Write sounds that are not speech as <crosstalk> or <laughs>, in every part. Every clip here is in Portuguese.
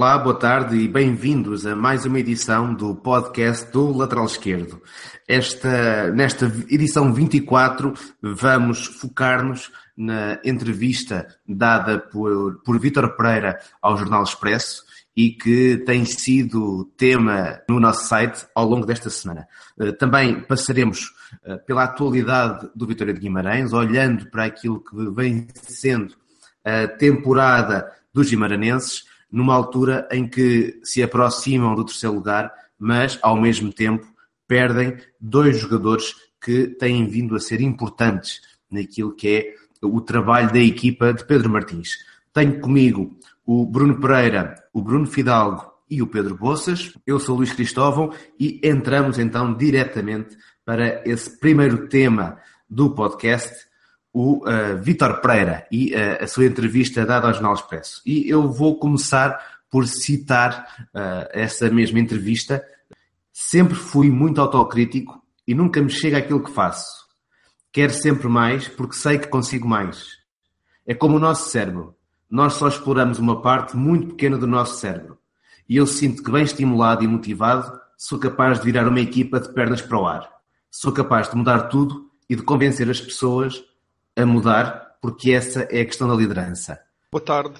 Olá, boa tarde e bem-vindos a mais uma edição do podcast do Lateral Esquerdo. Esta, nesta edição 24 vamos focar-nos na entrevista dada por, por Vítor Pereira ao Jornal Expresso e que tem sido tema no nosso site ao longo desta semana. Eh, também passaremos eh, pela atualidade do Vitória de Guimarães, olhando para aquilo que vem sendo a temporada dos guimaranenses numa altura em que se aproximam do terceiro lugar, mas ao mesmo tempo perdem dois jogadores que têm vindo a ser importantes naquilo que é o trabalho da equipa de Pedro Martins. Tenho comigo o Bruno Pereira, o Bruno Fidalgo e o Pedro Boças. Eu sou Luís Cristóvão e entramos então diretamente para esse primeiro tema do podcast, o uh, Vítor Pereira e uh, a sua entrevista dada ao Jornal Expresso. E eu vou começar por citar uh, essa mesma entrevista. Sempre fui muito autocrítico e nunca me chega aquilo que faço. Quero sempre mais porque sei que consigo mais. É como o nosso cérebro. Nós só exploramos uma parte muito pequena do nosso cérebro. E eu sinto que, bem estimulado e motivado, sou capaz de virar uma equipa de pernas para o ar. Sou capaz de mudar tudo e de convencer as pessoas a mudar, porque essa é a questão da liderança. Boa tarde.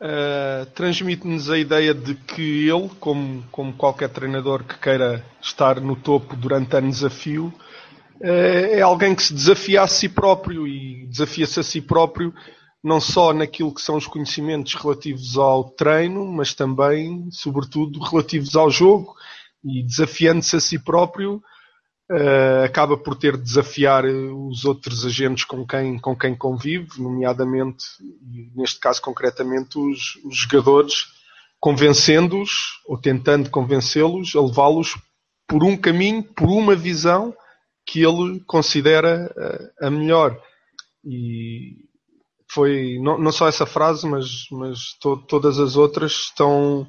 Uh, Transmite-nos a ideia de que ele, como, como qualquer treinador que queira estar no topo durante anos a fio, uh, é alguém que se desafia a si próprio e desafia-se a si próprio não só naquilo que são os conhecimentos relativos ao treino, mas também, sobretudo, relativos ao jogo e desafiando-se a si próprio Uh, acaba por ter de desafiar os outros agentes com quem, com quem convive, nomeadamente, neste caso concretamente, os, os jogadores, convencendo-os ou tentando convencê-los a levá-los por um caminho, por uma visão que ele considera uh, a melhor. E foi não, não só essa frase, mas, mas to, todas as outras estão,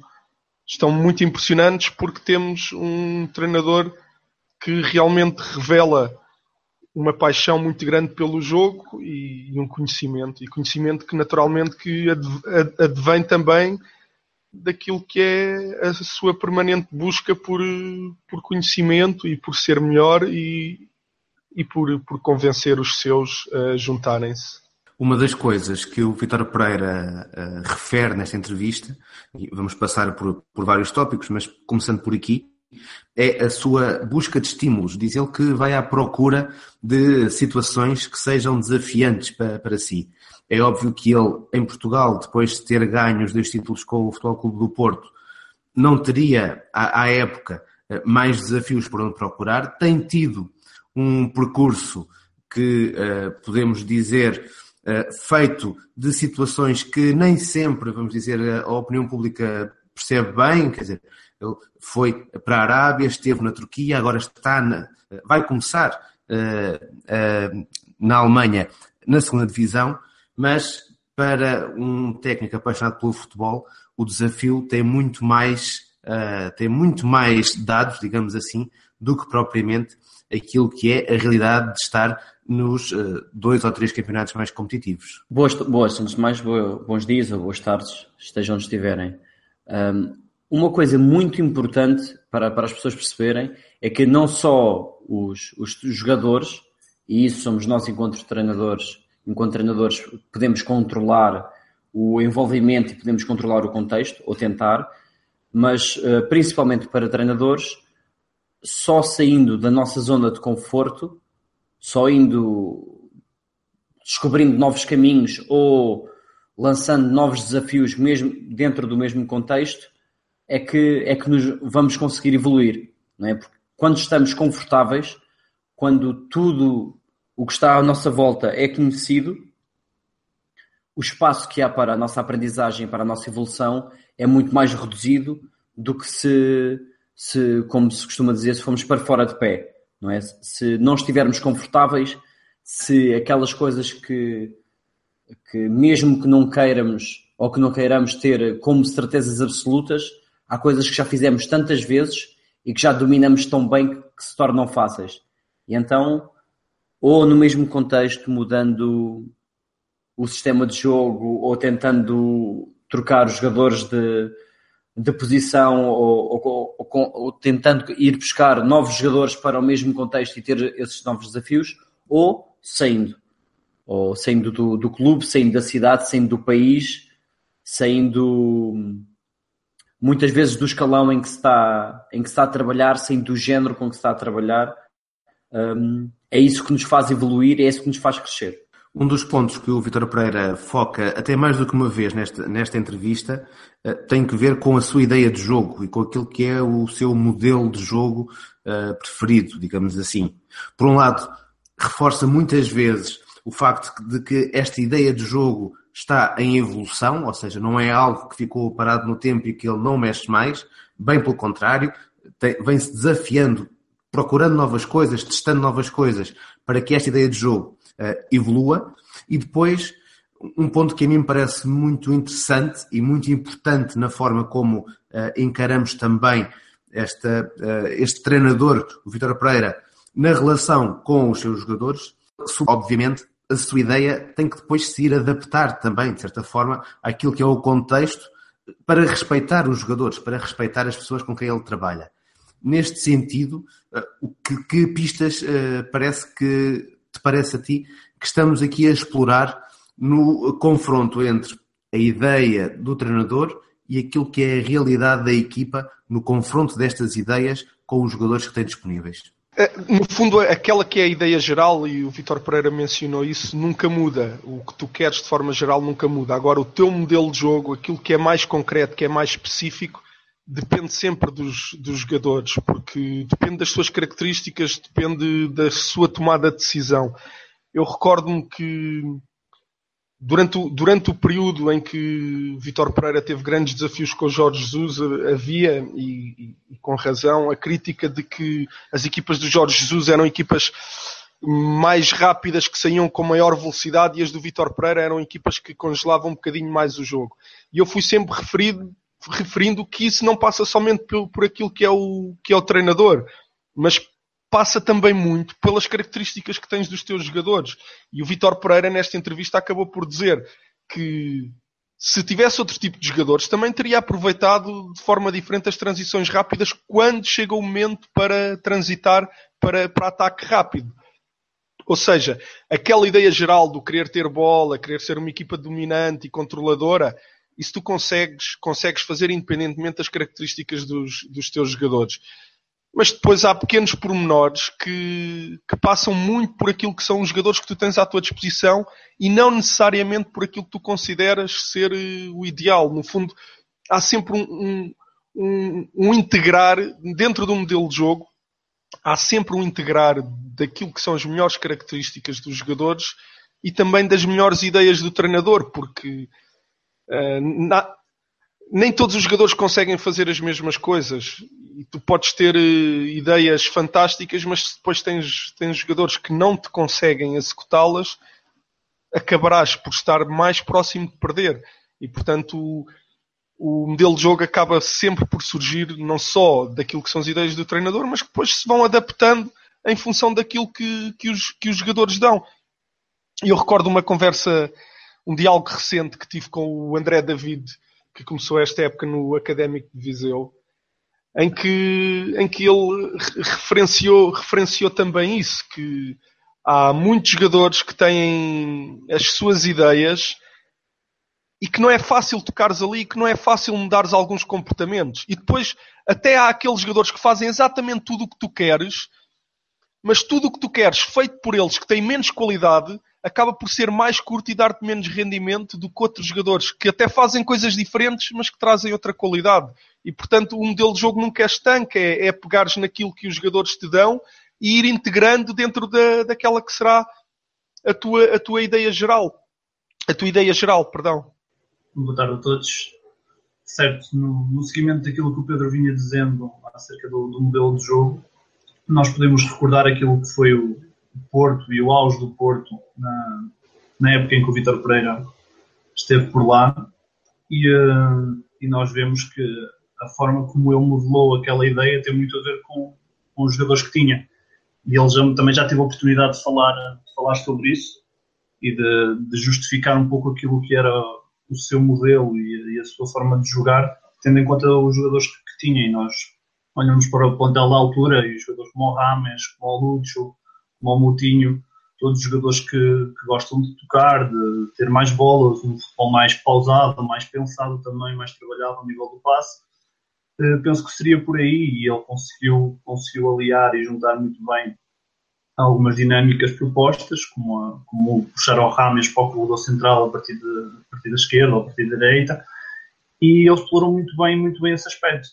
estão muito impressionantes porque temos um treinador que realmente revela uma paixão muito grande pelo jogo e, um conhecimento e conhecimento que naturalmente que advém também daquilo que é a sua permanente busca por, por conhecimento e por ser melhor e, e por, por convencer os seus a juntarem-se. Uma das coisas que o Vitor Pereira uh, refere nesta entrevista, e vamos passar por, por vários tópicos, mas começando por aqui, é a sua busca de estímulos. Diz ele que vai à procura de situações que sejam desafiantes para, para si. É óbvio que ele, em Portugal, depois de ter ganho os dois títulos com o Futebol Clube do Porto, não teria, à, à época, mais desafios por onde procurar. Tem tido um percurso que uh, podemos dizer uh, feito de situações que nem sempre, vamos dizer, a opinião pública percebe bem, quer dizer, ele foi para a Arábia, esteve na Turquia, agora está na, vai começar uh, uh, na Alemanha na segunda divisão, mas para um técnico apaixonado pelo futebol, o desafio tem muito mais, uh, tem muito mais dados, digamos assim, do que propriamente aquilo que é a realidade de estar nos uh, dois ou três campeonatos mais competitivos. Boas, boas antes de mais, bons dias ou boas tardes, estejam onde estiverem. Um, uma coisa muito importante para, para as pessoas perceberem é que não só os, os jogadores, e isso somos nós enquanto treinadores, enquanto treinadores podemos controlar o envolvimento e podemos controlar o contexto, ou tentar, mas uh, principalmente para treinadores, só saindo da nossa zona de conforto, só indo descobrindo novos caminhos ou lançando novos desafios mesmo dentro do mesmo contexto, é que, é que nos vamos conseguir evoluir. Não é? Porque quando estamos confortáveis, quando tudo o que está à nossa volta é conhecido, o espaço que há para a nossa aprendizagem, para a nossa evolução, é muito mais reduzido do que se, se como se costuma dizer, se formos para fora de pé. Não é? Se não estivermos confortáveis, se aquelas coisas que, que mesmo que não queiramos ou que não queiramos ter como certezas absolutas, há coisas que já fizemos tantas vezes e que já dominamos tão bem que se tornam fáceis. E então, ou no mesmo contexto, mudando o sistema de jogo ou tentando trocar os jogadores de, de posição ou, ou, ou, ou, tentando ir buscar novos jogadores para o mesmo contexto e ter esses novos desafios, ou saindo. Ou saindo do, do clube, saindo da cidade, saindo do país, saindo muitas vezes do escalão em que se está, em que está a trabalhar, saindo do género com que se está a trabalhar. Um, é isso que nos faz evoluir, é isso que nos faz crescer. Um dos pontos que o Vitor Pereira foca, até mais do que uma vez nesta, nesta entrevista, eh, tem que ver com a sua ideia de jogo e com aquilo que é o seu modelo de jogo uh, preferido, digamos assim. Por um lado, reforça muitas vezes o facto de que esta ideia de jogo está em evolução, ou seja, não é algo que ficou parado no tempo e que ele não mexe mais, bem pelo contrário, vem-se desafiando, procurando novas coisas, testando novas coisas, para que esta ideia de jogo uh, evolua. E depois, um ponto que a mim me parece muito interessante e muito importante na forma como uh, encaramos também esta, uh, este treinador, o Vitor Pereira, na relação com os seus jogadores, obviamente a sua ideia tem que depois se ir adaptar também, de certa forma, àquilo que é o contexto para respeitar os jogadores, para respeitar as pessoas com quem ele trabalha. Neste sentido, que, que pistas parece que te parece a ti que estamos aqui a explorar no confronto entre a ideia do treinador e aquilo que é a realidade da equipa no confronto destas ideias com os jogadores que têm disponíveis? É, no fundo, aquela que é a ideia geral, e o Vitor Pereira mencionou isso, nunca muda. O que tu queres de forma geral nunca muda. Agora, o teu modelo de jogo, aquilo que é mais concreto, que é mais específico, depende sempre dos, dos jogadores, porque depende das suas características, depende da sua tomada de decisão. Eu recordo-me que durante o, durante o período em que Vitor Pereira teve grandes desafios com o Jorge Jesus, havia, e, e, com razão, a crítica de que as equipas do Jorge Jesus eram equipas mais rápidas que saíam com maior velocidade e as do Vitor Pereira eram equipas que congelavam um bocadinho mais o jogo. E eu fui sempre referido, referindo que isso não passa somente por, por aquilo que é, o, que é o treinador, mas passa também muito pelas características que tens dos teus jogadores. E o Vitor Pereira, nesta entrevista, acabou por dizer que se tivesse outro tipo de jogadores, também teria aproveitado de forma diferente as transições rápidas quando chega o momento para transitar para, para ataque rápido. Ou seja, aquela ideia geral do querer ter bola, querer ser uma equipa dominante e controladora, isso tu consegues, consegues fazer independentemente das características dos, dos teus jogadores mas depois há pequenos pormenores que, que, passam muito por aquilo que são os jogadores que tu tens à tua disposição e não necessariamente por aquilo que tu consideras ser eh, o ideal. No fundo, há sempre um, um, um, um integrar dentro do modelo de jogo, há sempre um integrar daquilo que são as melhores características dos jogadores e também das melhores ideias do treinador, porque uh, na, nem todos os jogadores conseguem fazer as mesmas coisas e tu podes ter uh, ideias fantásticas, mas depois tens, tens jogadores que não te conseguem executá-las, acabarás por estar mais próximo de perder. E portanto, o, o, modelo de jogo acaba sempre por surgir não só daquilo que são as ideias do treinador, mas que depois se vão adaptando em função daquilo que, que, os, que os jogadores dão. Eu recordo uma conversa, um diálogo recente que tive com o André David, que começou esta época no Académico de Viseu, em que, em que ele referenciou, referenciou também isso, que há muitos jogadores que têm as suas ideias e que não é fácil tocares ali, que não é fácil mudares alguns comportamentos. E depois até há aqueles jogadores que fazem exatamente tudo o que tu queres, mas tudo o que tu queres feito por eles que têm menos qualidade acaba por ser mais curto e dar-te menos rendimento do que outros jogadores que até fazem coisas diferentes, mas que trazem outra qualidade. E portanto, o modelo de jogo nunca é estanque, é, é pegares naquilo que os jogadores te dão e ir integrando dentro da, daquela que será a tua, a tua ideia geral. A tua ideia geral, perdão. Boa tarde a todos. Certo, no, no seguimento daquilo que o Pedro vinha dizendo acerca do, do modelo de jogo, nós podemos recordar aquilo que foi o, Porto e o auge do Porto na, na época em que o Vitor Pereira esteve por lá e, uh, e, nós vemos que a forma como ele modelou aquela ideia tem muito a ver com, com os jogadores que tinha. E ele já, também já teve a oportunidade de falar, de falar sobre isso e de, de, justificar um pouco aquilo que era o seu modelo e, e, a sua forma de jogar. tendo em conta os jogadores que, que tinha, e nós olhamos para o plantel da altura, e os jogadores como o Rames, como o Lúcio, como o Moutinho, todos os jogadores que, que, gostam de tocar, de ter mais bolas, um futebol mais pausado, mais pensado também, mais trabalhado ao nível do passe. Uh, penso que seria por aí e ele conseguiu, conseguiu aliar e juntar muito bem algumas dinâmicas propostas, como, a, como puxar ao Rames para o corredor central a partir, de, a partir da esquerda ou a partir da direita, e ele explorou muito bem, muito bem esse aspecto.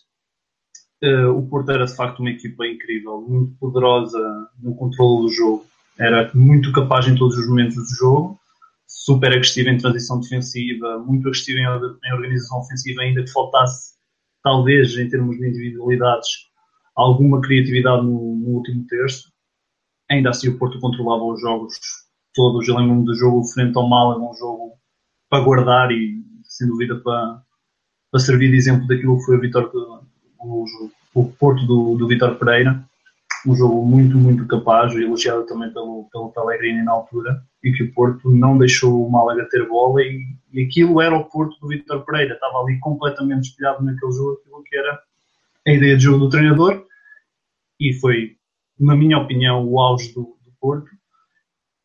Uh, o Porto era de facto uma equipa incrível, muito poderosa no controle do jogo, era muito capaz em todos os momentos do jogo, super agressiva em transição defensiva, muito agressiva em, em organização ofensiva, ainda que faltasse, talvez, em termos de individualidades, alguma criatividade no, no último terço ainda assim o Porto controlava os jogos todos. Eu lembro-me do jogo frente ao Málaga, um jogo para guardar e, sem dúvida, para, para servir de exemplo daquilo que foi a vitória o, Porto do, do Vitor Pereira. Um jogo muito, muito capaz, elogiado também pelo, pelo Pellegrini na altura, e que o Porto não deixou o Málaga ter bola, e, e aquilo era o Porto do Vitor Pereira. Estava ali completamente espelhado naquele jogo, aquilo que era a ideia de jogo do treinador, e foi na minha opinião, o auge do, do Porto.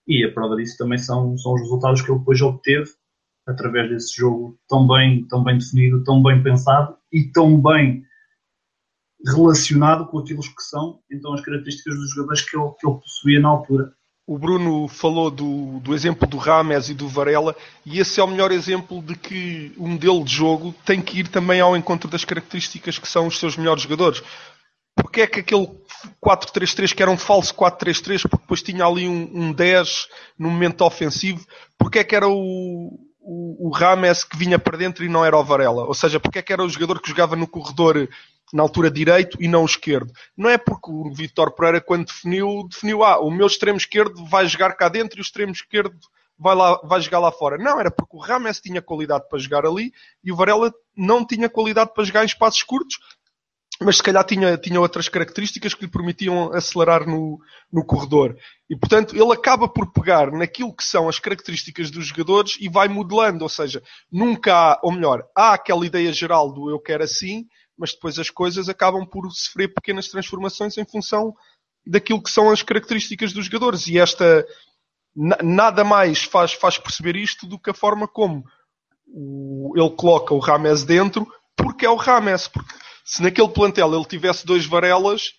E a prova disso também são, são os resultados que ele depois obteve através desse jogo tão bem, tão bem definido, tão bem pensado e tão bem relacionado com aquilo que são então as características dos jogadores que ele, que ele possuía na altura. O Bruno falou do, do exemplo do Rames e do Varela, e esse é o melhor exemplo de que o modelo de jogo tem que ir também ao encontro das características que são os seus melhores jogadores. Porque é que aquele 4-3-3 que era um falso 4-3-3, porque depois tinha ali um, um 10 no momento ofensivo, porque é que era o, o, o, Rames que vinha para dentro e não era o Varela? Ou seja, porque é que era o jogador que jogava no corredor na altura direito e não esquerdo? Não é porque o Vitor Pereira, quando definiu, definiu, ah, o meu extremo esquerdo vai jogar cá dentro e o extremo esquerdo vai, lá, vai jogar lá fora. Não, era porque o Rames tinha qualidade para jogar ali e o Varela não tinha qualidade para jogar em espaços curtos mas se calhar tinha, tinha outras características que lhe permitiam acelerar no, no corredor. E portanto ele acaba por pegar naquilo que são as características dos jogadores e vai modelando, ou seja, nunca há, ou melhor, há aquela ideia geral do eu quero assim, mas depois as coisas acabam por sofrer pequenas transformações em função daquilo que são as características dos jogadores. E esta nada mais faz, faz perceber isto do que a forma como o, ele coloca o Rames dentro, porque é o Rames, porque se naquele plantel ele tivesse dois Varelas,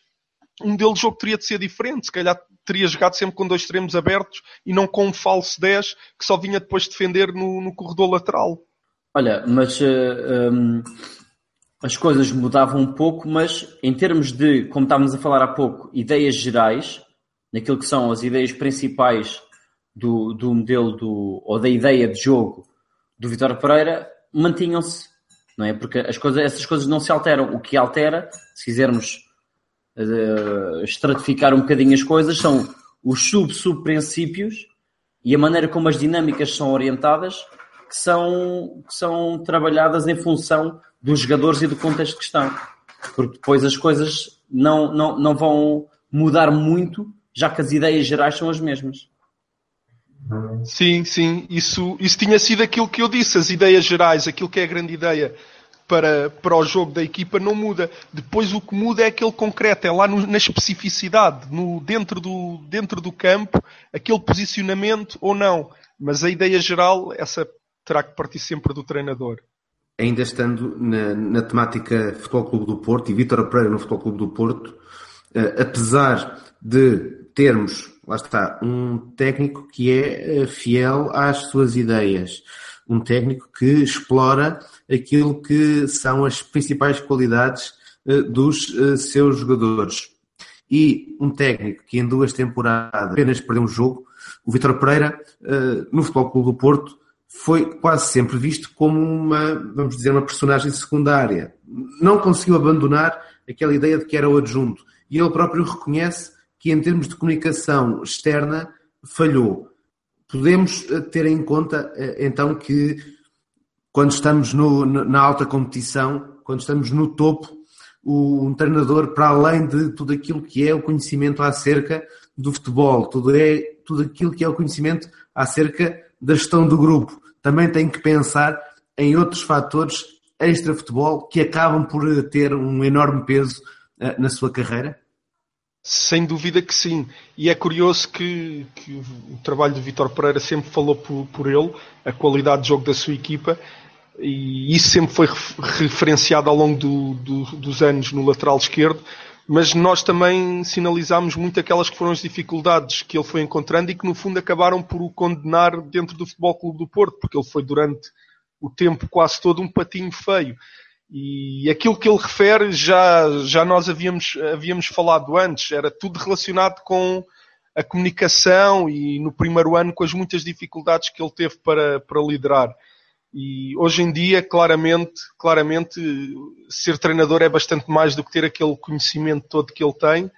um deles jogo teria de ser diferente. Se calhar teria jogado sempre com dois extremos abertos e não com um falso 10 que só vinha depois defender no, no corredor lateral. Olha, mas uh, as coisas mudavam um pouco, mas em termos de, como estávamos a falar há pouco, ideias gerais, naquilo que são as ideias principais do, do modelo do, ou da ideia de jogo do Vitor Pereira, mantinham-se não é? Porque as coisas, essas coisas não se alteram. O que altera, se quisermos uh, estratificar um bocadinho as coisas, são os sub-sub-princípios e a maneira como as dinâmicas são orientadas, que são, que são trabalhadas em função dos jogadores e do contexto que estão. Porque depois as coisas não, não, não vão mudar muito, já que as ideias gerais são as mesmas. Sim, sim, isso, isso tinha sido aquilo que eu disse, as ideias gerais, aquilo que é a grande ideia para, para o jogo da equipa não muda. Depois o que muda é aquele concreto, é lá no, na especificidade, no, dentro, do, dentro do campo, aquele posicionamento ou não. Mas a ideia geral, essa terá que partir sempre do treinador. Ainda estando na, na temática Futebol Clube do Porto e Vítor Pereira no Futebol Clube do Porto, uh, apesar de termos lá está, um técnico que é eh, fiel às suas ideias, um técnico que explora aquilo que são as principais qualidades eh, dos eh, seus jogadores. E um técnico que em duas temporadas apenas perdeu um jogo, o Vitor Pereira, no Futebol Clube do Porto, foi quase sempre visto como uma, vamos dizer, uma personagem secundária. Não conseguiu abandonar aquela ideia de que era o adjunto. E ele próprio reconhece que em termos de comunicação externa falhou. Podemos eh, ter em conta eh, então que quando estamos no, na alta competição, quando estamos no topo, um treinador, para além de tudo aquilo que é o conhecimento acerca do futebol, tudo, é, tudo aquilo que é o conhecimento acerca da gestão do grupo, também tem que pensar em outros fatores extra-futebol que acabam por ter um enorme peso uh, na sua carreira? Sem dúvida que sim. E é curioso que, que o trabalho do Vitor Pereira sempre falou por, por, ele, a qualidade de jogo da sua equipa, e isso sempre foi referenciado ao longo do, do, dos anos no lateral esquerdo. Mas nós também sinalizámos muito aquelas que foram as dificuldades que ele foi encontrando e que no fundo acabaram por o condenar dentro do Futebol Clube do Porto, porque ele foi durante o tempo quase todo um patinho feio. E aquilo que ele refere já, já nós havíamos, havíamos falado antes, era tudo relacionado com a comunicação e no primeiro ano com as muitas dificuldades que ele teve para, para liderar. E hoje em dia, claramente, claramente, ser treinador é bastante mais do que ter aquele conhecimento todo que ele tem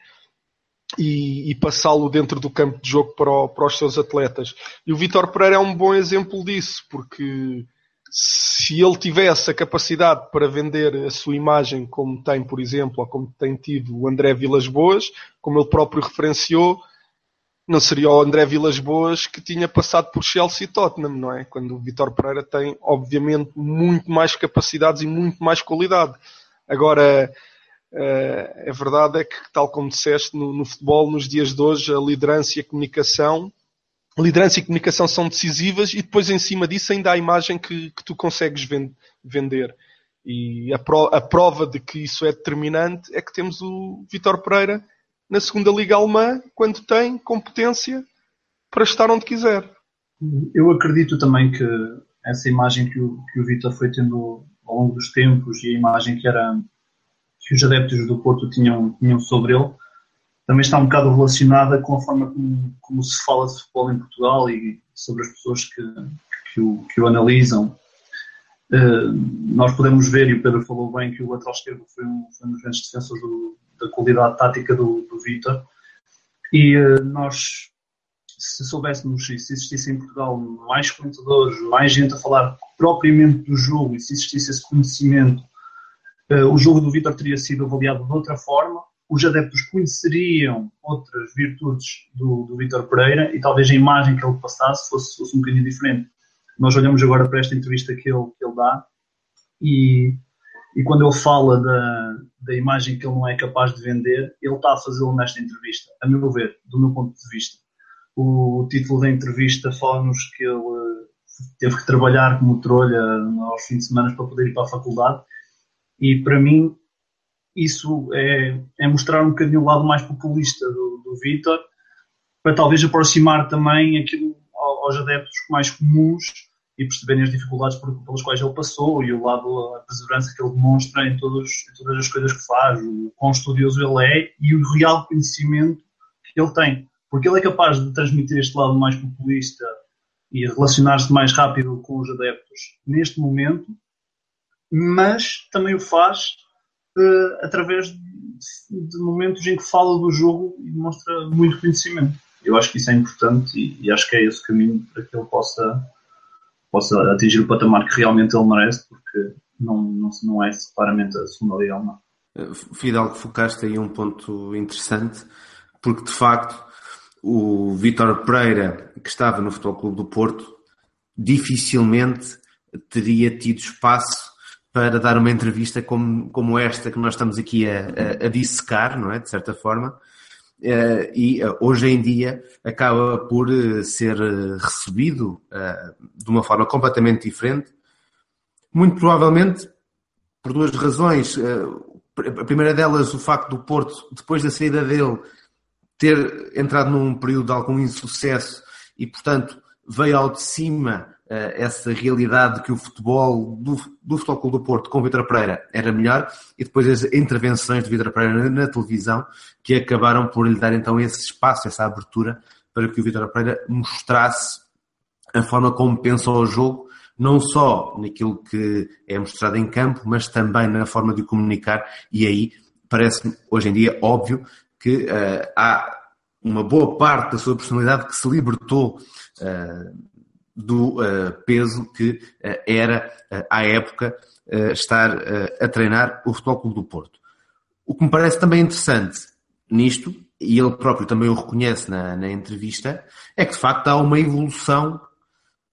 e, e passá-lo dentro do campo de jogo para, o, para os seus atletas. E o Vitor Pereira é um bom exemplo disso, porque se ele tivesse a capacidade para vender a sua imagem como tem, por exemplo, ou como tem tido o André Vilas Boas, como ele próprio referenciou, não seria o André Vilas Boas que tinha passado por Chelsea e Tottenham, não é? Quando o Vitor Pereira tem, obviamente, muito mais capacidades e muito mais qualidade. Agora, é verdade é que, tal como disseste, no, no futebol, nos dias de hoje, a liderança e a comunicação liderança e comunicação são decisivas e depois em cima disso ainda há a imagem que, que tu consegues vender. E a, pro, a, prova de que isso é determinante é que temos o Vitor Pereira na segunda Liga Alemã, quando tem competência para estar onde quiser. Eu acredito também que essa imagem que o, que o Vitor foi tendo ao longo dos tempos e a imagem que, era, que os adeptos do Porto tinham, tinham sobre ele também está um bocado relacionada com a forma como, como se fala de futebol em Portugal e sobre as pessoas que, que, o, que o analisam. Uh, nós podemos ver, e o Pedro falou bem, que o lateral esquerdo foi um, foi um dos grandes defensores do, da qualidade tática do, do Vitor. E uh, nós, se soubéssemos, se existisse em Portugal mais comentadores, mais gente a falar propriamente do jogo, e se existisse esse conhecimento, uh, o jogo do Vitor teria sido avaliado de outra forma os adeptos conheceriam outras virtudes do, do Vítor Pereira e talvez a imagem que ele passasse fosse, fosse um bocadinho diferente. Nós olhamos agora para esta entrevista que ele, que ele dá e, e quando ele fala da, da imagem que ele não é capaz de vender, ele está a fazê-lo nesta entrevista, a meu ver, do meu ponto de vista. O título da entrevista fala-nos que ele teve que trabalhar como trolha aos fins de semana para poder ir para a faculdade e para mim isso é, é mostrar um bocadinho o lado mais populista do, do Vitor, para talvez aproximar também aquilo aos adeptos mais comuns e perceberem as dificuldades pelas quais ele passou e o lado, a perseverança que ele demonstra em, todos, em todas as coisas que faz, o quão estudioso ele é e o real conhecimento que ele tem. Porque ele é capaz de transmitir este lado mais populista e relacionar-se mais rápido com os adeptos neste momento, mas também o faz uh, através de, de, momentos em que fala do jogo e demonstra muito conhecimento. Eu acho que isso é importante e, e, acho que é esse o caminho para que ele possa, possa atingir o patamar que realmente ele merece, porque não, não, não é claramente a segunda liga alemã. Fidel, focaste aí um ponto interessante, porque de facto o Vítor Pereira, que estava no Futebol Clube do Porto, dificilmente teria tido espaço para dar uma entrevista como, como esta que nós estamos aqui a, a, a dissecar, não é? De certa forma. Uh, e uh, hoje em dia acaba por uh, ser recebido de uma forma completamente diferente. Muito provavelmente por duas razões. a primeira delas, o facto do Porto, depois da saída dele, ter entrado num período de algum insucesso e, portanto, veio ao de cima essa realidade que o futebol do, do Futebol Clube do Porto com Vitor Pereira era melhor e depois as intervenções de Vitor Pereira na, na, televisão que acabaram por lhe dar então esse espaço, essa abertura para que o Vitor Pereira mostrasse a forma como pensa o jogo, não só naquilo que é mostrado em campo, mas também na forma de comunicar e aí parece-me hoje em dia óbvio que uh, há uma boa parte da sua personalidade que se libertou uh, do uh, peso que uh, era, uh, à época, estar a treinar o Futebol Clube do Porto. O que me parece também interessante nisto, e ele próprio também o reconhece na, na entrevista, é que de facto há uma evolução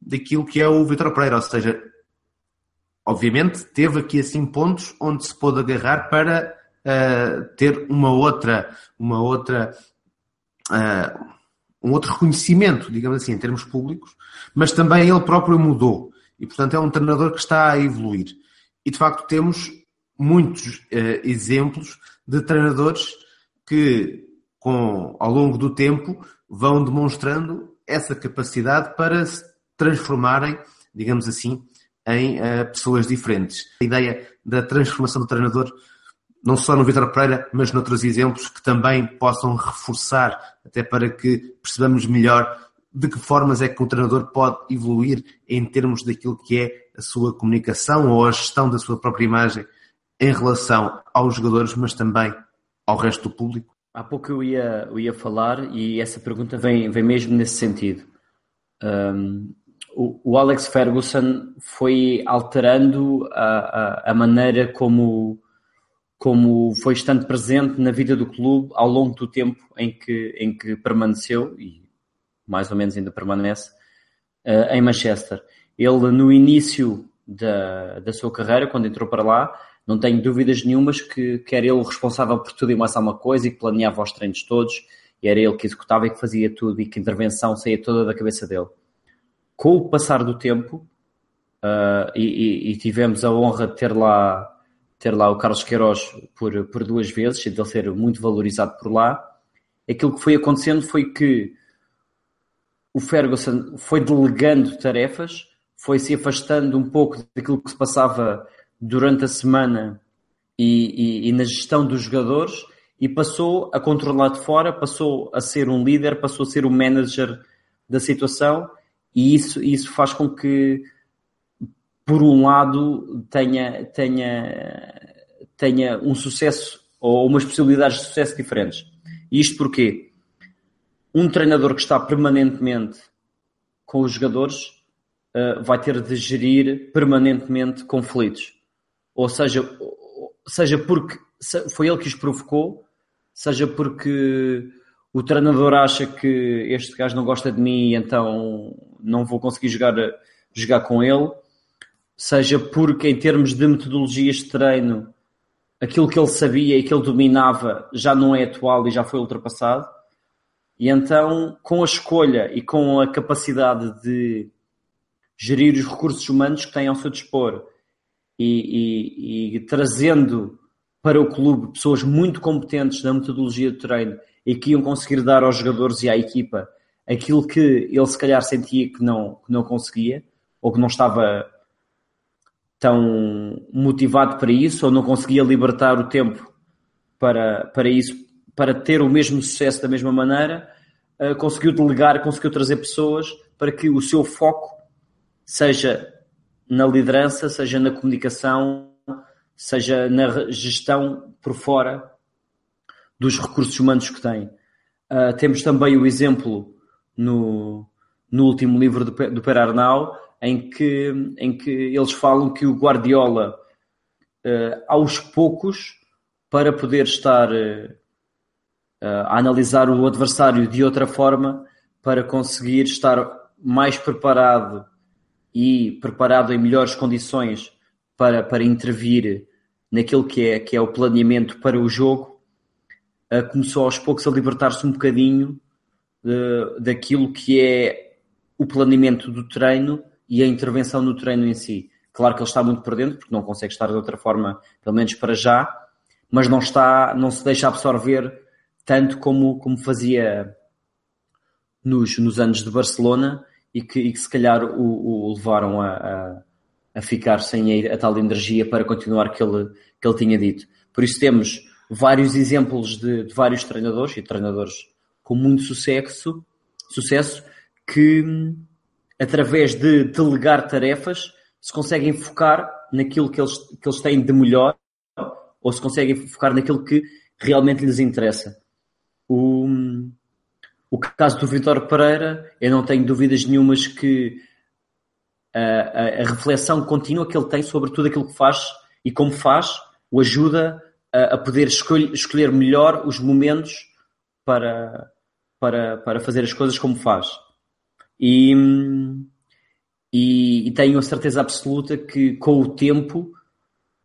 daquilo que é o Vitor Pereira, ou seja, obviamente, teve aqui assim pontos onde se pôde agarrar para ter uma outra, uma outra, um outro reconhecimento, digamos assim, em termos públicos, mas também ele próprio mudou. E, portanto, é um treinador que está a evoluir. E, de facto, temos muitos uh, exemplos de treinadores que, com, ao longo do tempo, vão demonstrando essa capacidade para se transformarem, digamos assim, em uh, pessoas diferentes. A ideia da transformação do treinador, não só no Vitor Pereira, mas noutros exemplos que também possam reforçar, até para que percebamos melhor de que formas é que o treinador pode evoluir em termos daquilo que é a sua comunicação ou a gestão da sua própria imagem em relação aos jogadores, mas também ao resto do público? Há pouco eu ia, eu ia falar e essa pergunta vem, vem mesmo nesse sentido. Um, o, o, Alex Ferguson foi alterando a, a, a, maneira como, como foi estando presente na vida do clube ao longo do tempo em que, em que permaneceu e mais ou menos ainda permanece uh, em Manchester. Ele, no início da, da sua carreira, quando entrou para lá, não tenho dúvidas nenhumas que, que era ele o responsável por tudo e mais alguma coisa e que planeava os treinos todos, e era ele que executava e que fazia tudo e que a intervenção saía toda da cabeça dele. Com o passar do tempo, uh, e, e, tivemos a honra de ter lá, ter lá o Carlos Queiroz por, por duas vezes e de ele ser muito valorizado por lá, aquilo que foi acontecendo foi que o Ferguson foi delegando tarefas, foi se afastando um pouco daquilo que se passava durante a semana e, e, e, na gestão dos jogadores e passou a controlar de fora, passou a ser um líder, passou a ser o um manager da situação e isso, isso faz com que por um lado tenha, tenha, tenha um sucesso ou umas possibilidades de sucesso diferentes. Isto porque um treinador que está permanentemente com os jogadores uh, vai ter de gerir permanentemente conflitos ou seja, seja porque foi ele que os provocou, seja porque o treinador acha que este gajo não gosta de mim então não vou conseguir jogar, jogar com ele, seja porque em termos de metodologias de treino aquilo que ele sabia e que ele dominava já não é atual e já foi ultrapassado. E então, com a escolha e com a capacidade de gerir os recursos humanos que tem ao seu dispor e, e, e trazendo para o clube pessoas muito competentes na metodologia de treino e que iam conseguir dar aos jogadores e à equipa aquilo que ele se calhar sentia que não, que não conseguia ou que não estava tão motivado para isso ou não conseguia libertar o tempo para, para isso, para ter o mesmo sucesso da mesma maneira, uh, conseguiu delegar, conseguiu trazer pessoas para que o seu foco seja na liderança, seja na comunicação, seja na gestão por fora dos recursos humanos que tem. Uh, temos também o exemplo no, no último livro do, do Per Arnau, em que, em que eles falam que o Guardiola, uh, aos poucos, para poder estar uh, a analisar o adversário de outra forma, para conseguir estar mais preparado e preparado em melhores condições para, para intervir naquilo que é, que é o planeamento para o jogo, uh, começou aos poucos a libertar-se um bocadinho daquilo que é o planeamento do treino e a intervenção no treino em si. Claro que ele está muito por dentro, porque não consegue estar de outra forma, pelo menos para já, mas não está, não se deixa absorver tanto como, como fazia nos, nos anos de Barcelona e que, e que se calhar o, o levaram a, a, a, ficar sem a, a, tal energia para continuar que ele, que ele tinha dito. Por isso temos vários exemplos de, de vários treinadores e treinadores com muito sucesso, sucesso que através de delegar tarefas se conseguem focar naquilo que eles, que eles têm de melhor ou se conseguem focar naquilo que realmente lhes interessa. O, o caso do Vitor Pereira, eu não tenho dúvidas nenhumas que a, a, reflexão contínua que ele tem sobre tudo aquilo que faz e como faz o ajuda a, a poder escolher, escolher melhor os momentos para, para, para fazer as coisas como faz. E, e, e tenho a certeza absoluta que com o tempo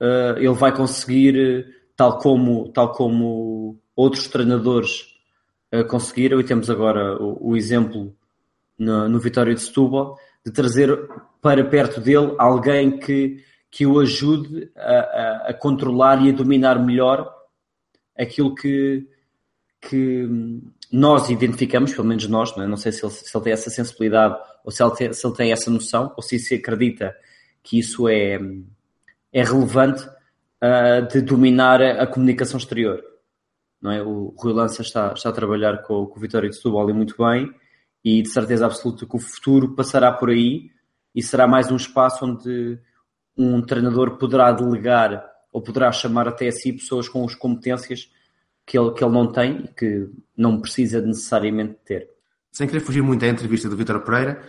uh, ele vai conseguir, tal como, tal como outros treinadores uh, conseguiram, e temos agora o, o exemplo no, no Vitória de Setúbal, de trazer para perto dele alguém que, que o ajude a, a, a controlar e a dominar melhor aquilo que, que nós identificamos, pelo menos nós, não, é? não sei se ele, se ele, tem essa sensibilidade ou se ele, tem, se ele tem essa noção ou se se acredita que isso é, é relevante uh, de dominar a, comunicação exterior. Não é? O Rui Lança está, está a trabalhar com, com o Vitória de Setúbal e muito bem e de certeza absoluta que o futuro passará por aí e será mais um espaço onde um treinador poderá delegar ou poderá chamar até a si pessoas com as competências que ele, que ele não tem e que não precisa necessariamente ter. Sem querer fugir muito à entrevista do Vitor Pereira,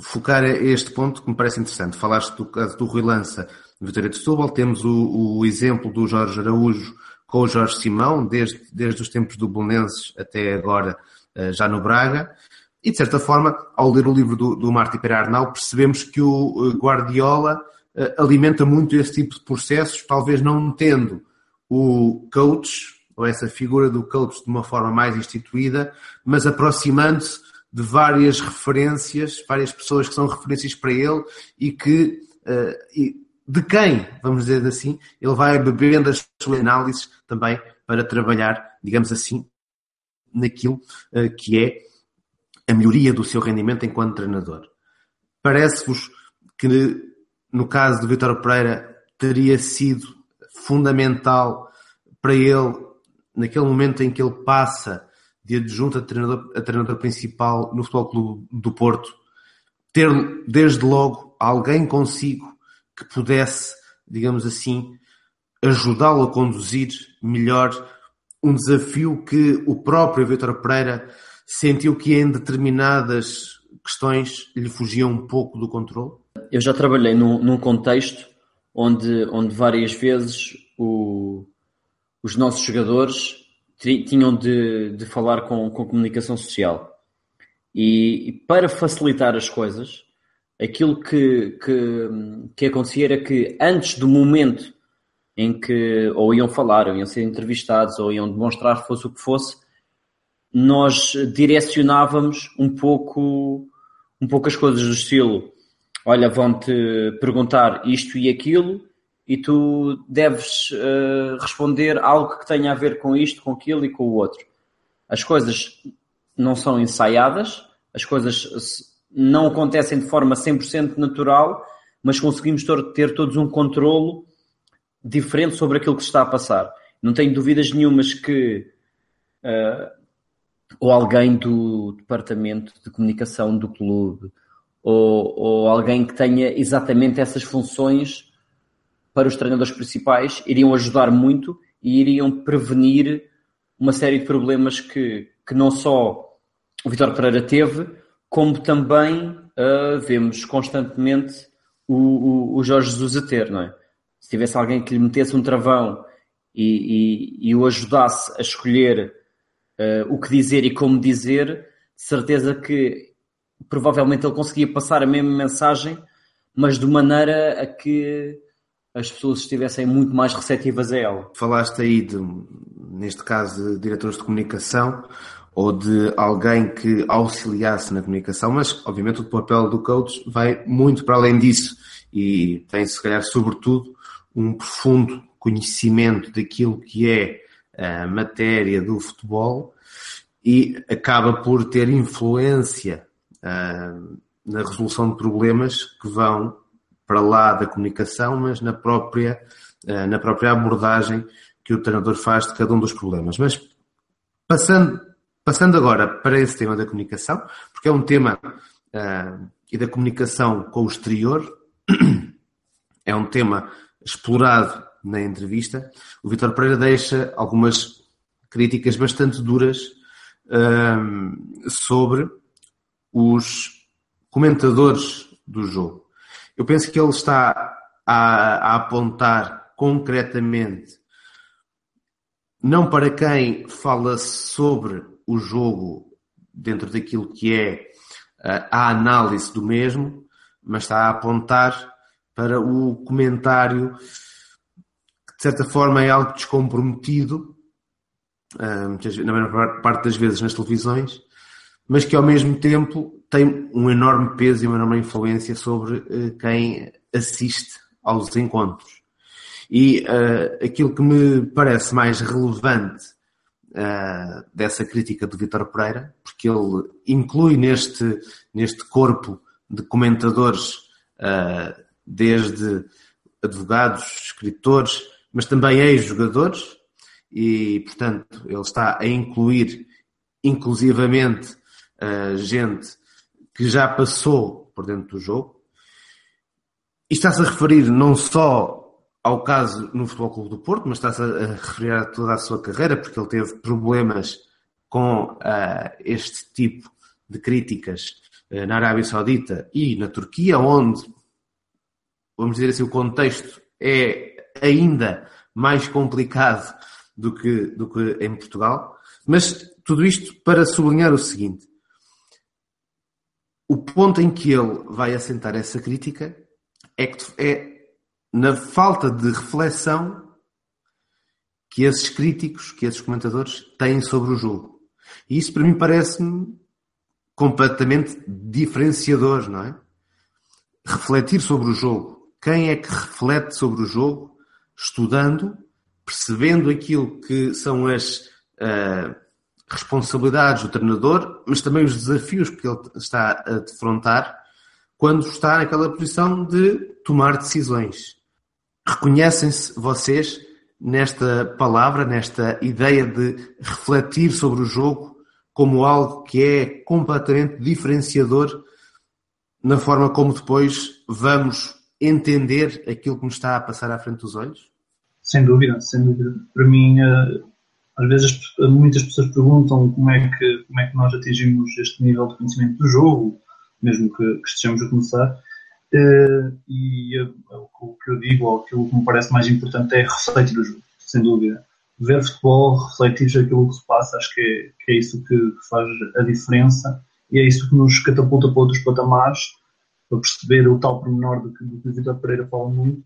focar este ponto que me parece interessante. Falaste do caso do Rui Lança Vitória de Setúbal, temos o, o, exemplo do Jorge Araújo com o Jorge Simão, desde, desde os tempos do Bolonenses até agora eh, já no Braga. E, de certa forma, ao ler o livro do, do Marti Pereira Arnal, percebemos que o eh, Guardiola uh, alimenta muito esse tipo de processos, talvez não tendo o coach, ou essa figura do coach de uma forma mais instituída, mas aproximando-se de várias referências, várias pessoas que são referências para ele e que uh, e de quem, vamos dizer assim, ele vai bebendo as suas análises também para trabalhar, digamos assim, naquilo uh, que é a melhoria do seu rendimento enquanto treinador. Parece-vos que no caso do Vitor Pereira teria sido fundamental para ele naquele momento em que ele passa de adjunto a treinador, a treinador principal no Futebol Clube do Porto, ter desde logo alguém consigo que pudesse, digamos assim, ajudá-lo a conduzir melhor um desafio que o próprio Vitor Pereira sentiu que em determinadas questões lhe fugiam um pouco do controle? Eu já trabalhei num, num contexto onde, onde várias vezes o, os nossos jogadores tinham de, de falar com, com comunicação social. E, e, para facilitar as coisas, aquilo que, que, que acontecia era que antes do momento em que ou iam falar, ou iam ser entrevistados, ou iam demonstrar fosse o que fosse, nós direcionávamos um pouco, um pouco as coisas do estilo. Olha, vão-te perguntar isto e aquilo, e tu deves uh, responder algo que tenha a ver com isto, com aquilo e com o outro. As coisas não são ensaiadas, as coisas não acontecem de forma 100% natural, mas conseguimos ter todos um controlo diferente sobre aquilo que se está a passar. Não tenho dúvidas nenhumas que uh, ou alguém do departamento de comunicação do clube ou, ou alguém que tenha exatamente essas funções para os treinadores principais iriam ajudar muito e iriam prevenir uma série de problemas que, que não só o Vitor Pereira teve, como também uh, vemos constantemente o, o, o, Jorge Jesus a ter, não é? Se tivesse alguém que lhe metesse um travão e, e, e o ajudasse a escolher uh, o que dizer e como dizer, de certeza que provavelmente ele conseguia passar a mesma mensagem, mas de maneira a que as pessoas estivessem muito mais receptivas a ela. Falaste aí, de, neste caso, de diretores de comunicação ou de alguém que auxiliasse na comunicação, mas obviamente o papel do coach vai muito para além disso e tem, se calhar, sobretudo, um profundo conhecimento daquilo que é a matéria do futebol e acaba por ter influência uh, na resolução de problemas que vão para lá da comunicação, mas na própria, uh, na própria abordagem que o treinador faz de cada um dos problemas. Mas passando, passando agora para esse tema da comunicação, porque é um tema uh, e da comunicação com o exterior, <clears throat> é um tema explorado na entrevista, o Vitor Pereira deixa algumas críticas bastante duras um, sobre os comentadores do jogo. Eu penso que ele está a, a apontar concretamente não para quem fala sobre o jogo dentro daquilo que é a análise do mesmo, mas está a apontar para o comentário que, de certa forma, é algo descomprometido, ah, na maior parte das vezes nas televisões, mas que ao mesmo tempo tem um enorme peso e uma enorme influência sobre ah, quem assiste aos encontros. E uh, aquilo que me parece mais relevante uh, dessa crítica do Vítor Pereira, porque ele inclui neste, neste corpo de comentadores uh, desde advogados, escritores, mas também ex-jogadores, e portanto ele está a incluir inclusivamente gente que já passou por dentro do jogo. E está-se a referir não só ao caso no Futebol Clube do Porto, mas está-se a referir a toda a sua carreira, porque ele teve problemas com uh, este tipo de críticas uh, na Arábia Saudita e na Turquia, onde, vamos dizer assim, o contexto é ainda mais complicado do que, do que em Portugal. Mas tudo isto para sublinhar o seguinte: o ponto em que ele vai assentar essa crítica é que é na falta de reflexão que esses críticos, que esses comentadores têm sobre o jogo. E isso para mim parece-me completamente diferenciador, não é? Refletir sobre o jogo. Quem é que reflete sobre o jogo? Estudando, percebendo aquilo que são as uh, responsabilidades do treinador, mas também os desafios que ele está a defrontar quando está naquela posição de tomar decisões. Reconhecem-se vocês nesta palavra, nesta ideia de refletir sobre o jogo como algo que é completamente diferenciador na forma como depois vamos entender aquilo que nos está a passar à frente dos olhos? Sem dúvida, sem dúvida. Para mim, eh, às vezes muitas pessoas perguntam como é que, como é que nós atingimos este nível de conhecimento do jogo, mesmo que, que estejamos a começar. Uh, e o que eu digo, ou aquilo que me parece mais importante é refletir o jogo, sem dúvida. Ver futebol, refletir aquilo que se passa, acho que é, que é isso que, que, faz a diferença e é isso que nos catapulta para outros patamares, para perceber o tal pormenor do que, do que o Vitor Pereira fala muito.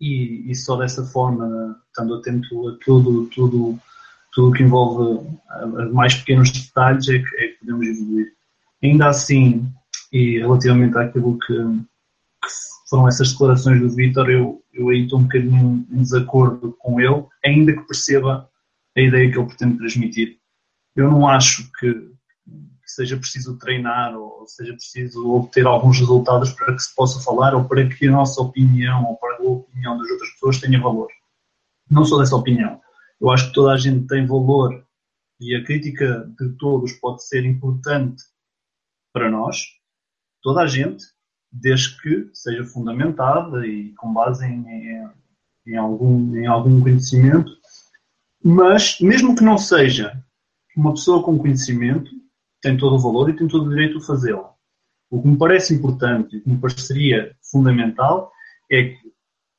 E, e, só dessa forma, estando atento a tudo, tudo, tudo que envolve a, mais pequenos detalhes, é que, é que podemos evoluir. Ainda assim, e relativamente àquilo que, foram essas declarações do Vítor, eu, eu aí estou um bocadinho em desacordo com ele, ainda que perceba a ideia que ele pretende transmitir. Eu não acho que, seja preciso treinar ou seja preciso obter alguns resultados para que se possa falar ou para que a nossa opinião ou para a opinião das outras pessoas tenha valor. Não sou dessa opinião. Eu acho que toda a gente tem valor e a crítica de todos pode ser importante para nós, toda a gente, desde que seja fundamentada e com base em, em, em, algum, em algum conhecimento. Mas, mesmo que não seja, uma pessoa com conhecimento tem todo o valor e tem todo o direito de fazê-lo. O que me parece importante e que me pareceria fundamental é que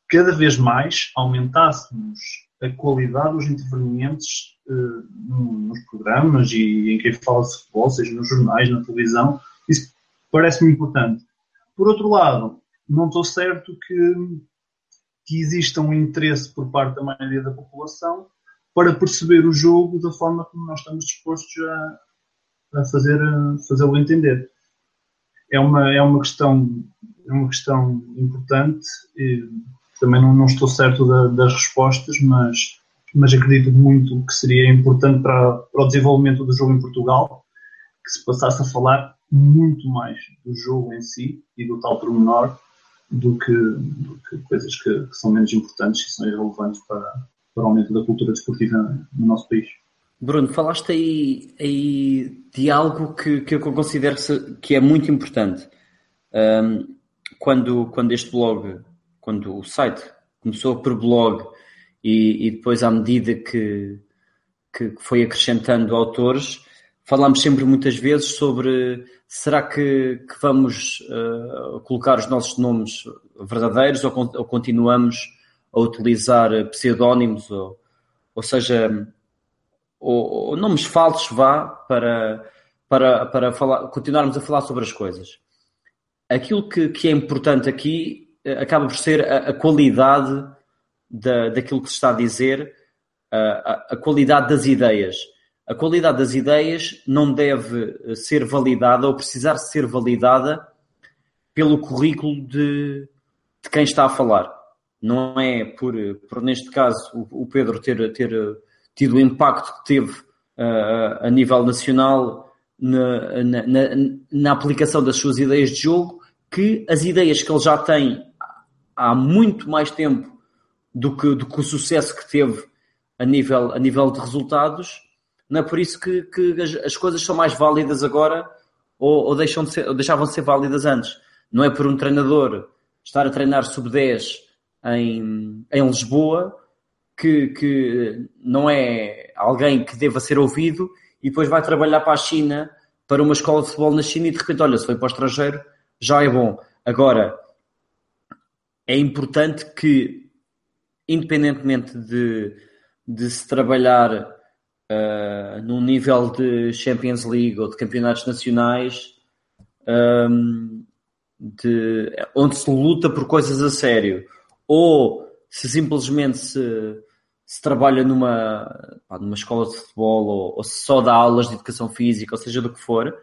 cada vez mais aumentássemos a qualidade dos intervenientes uh, nos programas e em quem fala de futebol, seja nos jornais, na televisão. Isso parece-me importante. Por outro lado, não estou certo que, que exista um interesse por parte da maioria da população para perceber o jogo da forma como nós estamos dispostos a, a fazer fazê-lo entender. É uma é uma questão é uma questão importante. E também não, não estou certo da, das respostas, mas mas acredito muito que seria importante para, para o desenvolvimento do jogo em Portugal que se passasse a falar muito mais do jogo em si e do tal pormenor do que, do que coisas que, que, são menos importantes e são irrelevantes para, para o aumento da cultura desportiva no nosso país. Bruno, falaste aí, aí de algo que, que eu considero que é muito importante. Um, quando, quando este blog, quando o site começou por blog e, e depois à medida que, que foi acrescentando autores, falámos sempre muitas vezes sobre será que, que vamos uh, colocar os nossos nomes verdadeiros ou, ou continuamos a utilizar pseudónimos ou, ou seja, ou, ou, nomes falsos vá para, para, para falar, continuarmos a falar sobre as coisas. aquilo que, que, é importante aqui acaba por ser a, a qualidade da, daquilo que se está a dizer, a, a qualidade das ideias. A qualidade das ideias não deve ser validada ou precisar ser validada pelo currículo de, de quem está a falar. Não é por, por neste caso, o, o Pedro ter, ter tido o impacto que teve uh, a nível nacional na, na, na, na, aplicação das suas ideias de jogo, que as ideias que ele já tem há muito mais tempo do que, do que o sucesso que teve a nível, a nível de resultados, não é por isso que, que as, as coisas são mais válidas agora ou, ou, deixam de ser, ou deixavam de ser válidas antes. Não é por um treinador estar a treinar sub-10 em, em Lisboa que, que não é alguém que deva ser ouvido e depois vai trabalhar para a China, para uma escola de futebol na China e de repente, olha, se foi para o estrangeiro, já é bom. Agora, é importante que, independentemente de, de se trabalhar uh, num nível de Champions League ou de campeonatos nacionais, um, de, onde se luta por coisas a sério, ou se simplesmente se, se trabalha numa, pá, numa escola de futebol ou, ou se só dá aulas de educação física, ou seja do que for,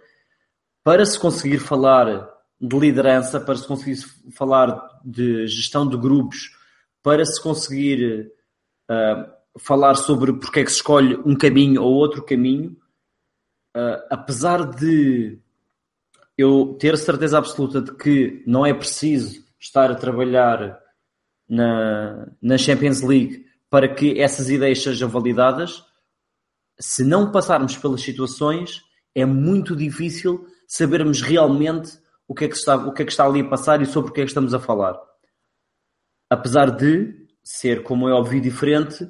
para se conseguir falar de liderança, para se conseguir falar de gestão de grupos, para se conseguir uh, falar sobre porque é que se escolhe um caminho ou outro caminho, uh, apesar de eu ter certeza absoluta de que não é preciso estar a trabalhar na, na Champions League para que essas ideias sejam validadas, se não passarmos pelas situações, é muito difícil sabermos realmente o que é que está, o que é que está ali a passar e sobre o que é que estamos a falar. Apesar de ser, como é óbvio, diferente,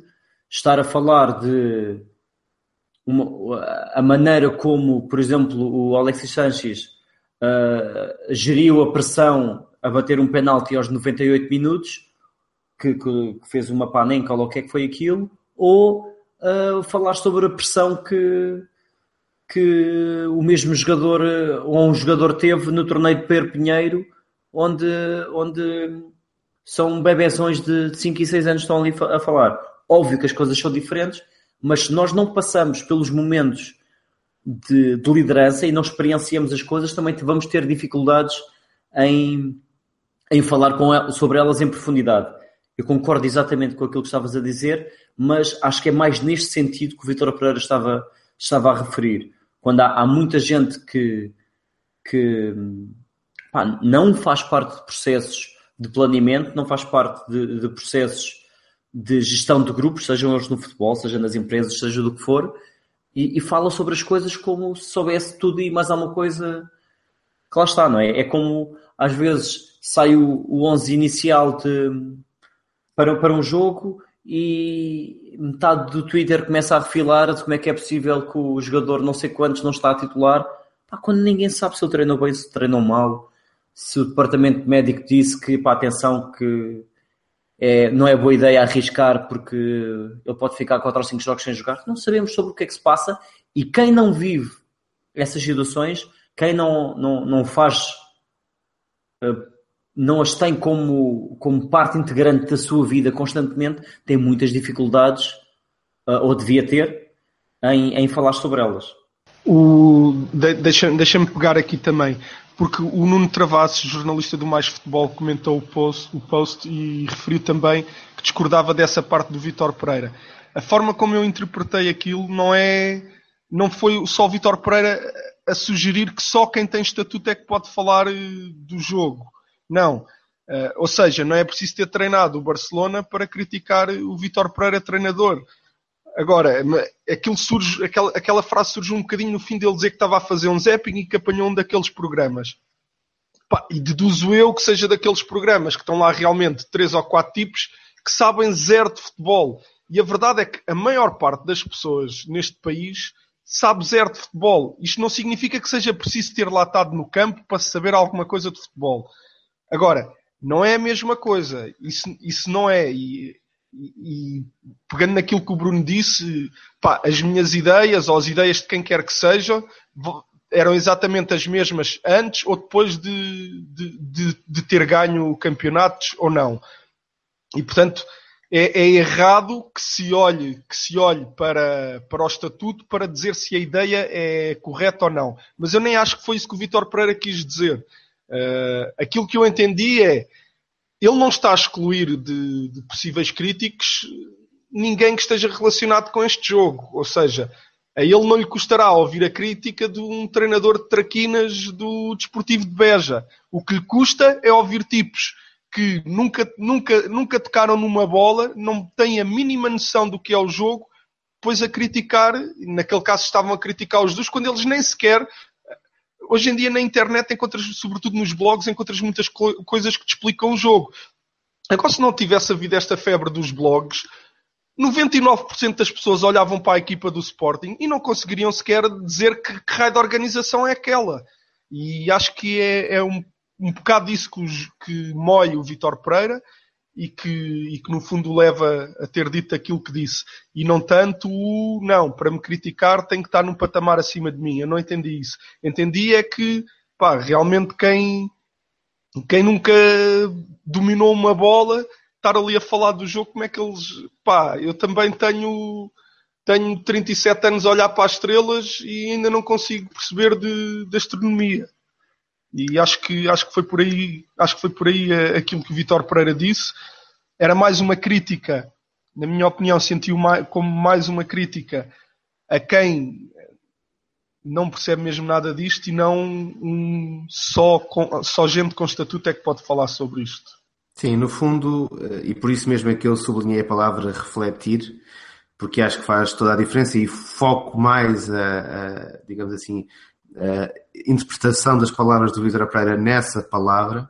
estar a falar de uma, a maneira como, por exemplo, o Alexis Sanchez uh, geriu a pressão a bater um penalti aos 98 minutos que, que, fez uma panenca ou o que é que foi aquilo, ou uh, falar sobre a pressão que, que o mesmo jogador ou um jogador teve no torneio de Pedro Pinheiro, onde, onde são bebezões de 5 e 6 anos estão ali a falar. Óbvio que as coisas são diferentes, mas se nós não passamos pelos momentos de, de liderança e não experienciamos as coisas, também vamos ter dificuldades em, em falar com, sobre elas em profundidade. Eu concordo exatamente com aquilo que estavas a dizer, mas acho que é mais neste sentido que o Vitor Pereira estava, estava a referir. Quando há, há muita gente que, que pá, não faz parte de processos de planeamento, não faz parte de, de, processos de gestão de grupos, sejam eles no futebol, seja nas empresas, seja do que for, e, e fala sobre as coisas como se soubesse tudo e mais alguma coisa que lá está, não é? É como às vezes sai o, o 11 inicial de para, para um jogo e metade do Twitter começa a refilar de como é que é possível que o jogador não sei quantos não está a titular. Pá, quando ninguém sabe se ele treinou bem, se treinou mal, se o departamento médico disse que, pá, atenção, que é, não é boa ideia arriscar porque ele pode ficar 4 ou 5 jogos sem jogar. Não sabemos sobre o que é que se passa e quem não vive essas situações, quem não, não, não faz uh, não as tem como, como parte integrante da sua vida constantemente, tem muitas dificuldades, uh, ou devia ter, em, em falar sobre elas. De, Deixa-me deixa pegar aqui também, porque o Nuno Travassos, jornalista do Mais Futebol, comentou o post, o post e referiu também que discordava dessa parte do Vitor Pereira. A forma como eu interpretei aquilo não é. Não foi só o Vitor Pereira a sugerir que só quem tem estatuto é que pode falar eh, do jogo. Não. Uh, ou seja, não é preciso ter treinado o Barcelona para criticar o Vitor Pereira treinador. Agora, aquilo surge, aquela, aquela frase surge um bocadinho no fim dele dizer que estava a fazer um zapping e que apanhou um daqueles programas. Pá, e deduzo eu que seja daqueles programas que estão lá realmente três ou quatro tipos que sabem zero de futebol. E a verdade é que a maior parte das pessoas neste país sabe zero de futebol. Isto não significa que seja preciso ter lá estado no campo para saber alguma coisa de futebol. Agora, não é a mesma coisa. Isso, isso não é. E, e, pegando naquilo que o Bruno disse, pá, as minhas ideias ou as ideias de quem quer que seja, eram exatamente as mesmas antes ou depois de, de, de, de ter ganho campeonatos ou não. E portanto é, é, errado que se olhe, que se olhe para, para o estatuto para dizer se a ideia é correta ou não. Mas eu nem acho que foi isso que o Vitor Pereira quis dizer. Uh, aquilo que eu entendi é ele não está a excluir de, de possíveis críticos ninguém que esteja relacionado com este jogo. Ou seja, a ele não lhe custará ouvir a crítica de um treinador de traquinas do Desportivo de Beja. O que lhe custa é ouvir tipos que nunca, nunca, nunca tocaram numa bola, não têm a mínima noção do que é o jogo, depois a criticar, naquele caso estavam a criticar os dois, quando eles nem sequer. Hoje em dia na internet encontras, sobretudo nos blogs, encontras muitas co coisas que te explicam o jogo. Agora, se não tivesse havido esta febre dos blogs, 99% das pessoas olhavam para a equipa do Sporting e não conseguiriam sequer dizer que, que raio de organização é aquela. E acho que é, é um, um bocado disso que, os, que mói o Vitor Pereira e que, e que no fundo leva a ter dito aquilo que disse. E não tanto o não, para me criticar tem que estar num patamar acima de mim. Eu não entendi isso. Entendi é que pá, realmente quem, quem nunca dominou uma bola estar ali a falar do jogo, como é que eles. Pá, eu também tenho. Tenho 37 anos a olhar para as estrelas e ainda não consigo perceber de, de astronomia. E acho que, acho que foi por aí, acho que foi por aí eh, aquilo que o Vitor Pereira disse. Era mais uma crítica, na minha opinião, sentiu como mais uma crítica a quem não percebe mesmo nada disto e não um, só, só gente com estatuto é que pode falar sobre isto. Sim, no fundo, eh, e por isso mesmo é que eu sublinhei a palavra refletir, porque acho que faz toda a diferença e foco mais a, a digamos assim, interpretação das palavras do Vitor Pereira nessa palavra,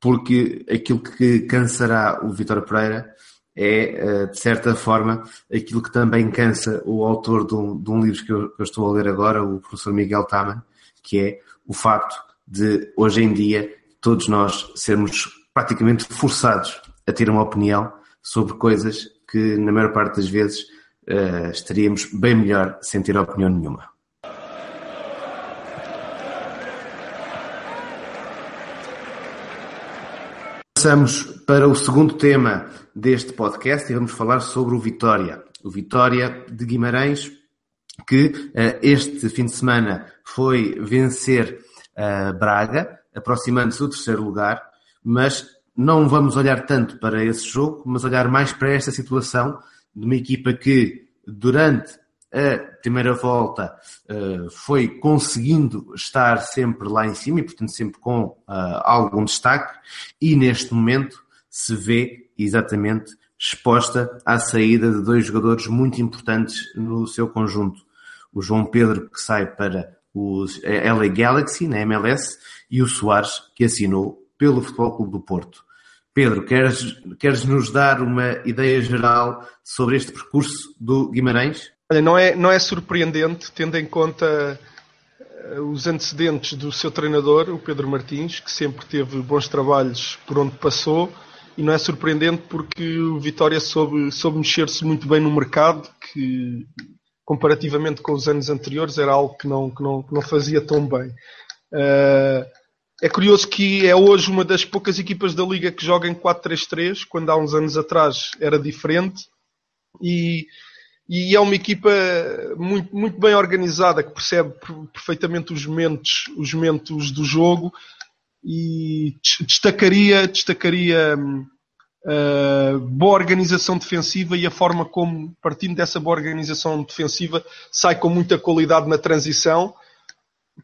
porque aquilo que cansará o Vitor Pereira é, eh, de certa forma, aquilo que também cansa o autor de um, de um livro que eu, que eu, estou a ler agora, o professor Miguel Taman, que é o facto de, hoje em dia, todos nós sermos praticamente forçados a ter uma opinião sobre coisas que, na maior parte das vezes, uh, estaríamos bem melhor sem ter opinião nenhuma. Passamos para o segundo tema deste podcast e vamos falar sobre o Vitória. O Vitória de Guimarães, que uh, este fim de semana foi vencer uh, Braga, aproximando-se do terceiro lugar, mas não vamos olhar tanto para esse jogo, mas olhar mais para esta situação de uma equipa que durante a primeira volta uh, foi conseguindo estar sempre lá em cima e, portanto, sempre com uh, algum destaque, e neste momento se vê exatamente exposta à saída de dois jogadores muito importantes no seu conjunto. O João Pedro, que sai para os LA Galaxy, na MLS, e o Soares, que assinou pelo Futebol Clube do Porto. Pedro, queres, queres nos dar uma ideia geral sobre este percurso do Guimarães? Olha, não é, não é surpreendente, tendo em conta eh, os antecedentes do seu treinador, o Pedro Martins, que sempre teve bons trabalhos por onde passou, e não é surpreendente porque o Vitória soube, soube mexer-se muito bem no mercado, que comparativamente com os anos anteriores era algo que não, que não, que não fazia tão bem. Uh, é curioso que é hoje uma das poucas equipas da Liga que joga em 4-3-3, quando há uns anos atrás era diferente. E, e é uma equipa muito, muito bem organizada, que percebe perfeitamente os momentos, os momentos do jogo. E destacaria, destacaria uh, boa organização defensiva e a forma como, partindo dessa boa organização defensiva, sai com muita qualidade na transição.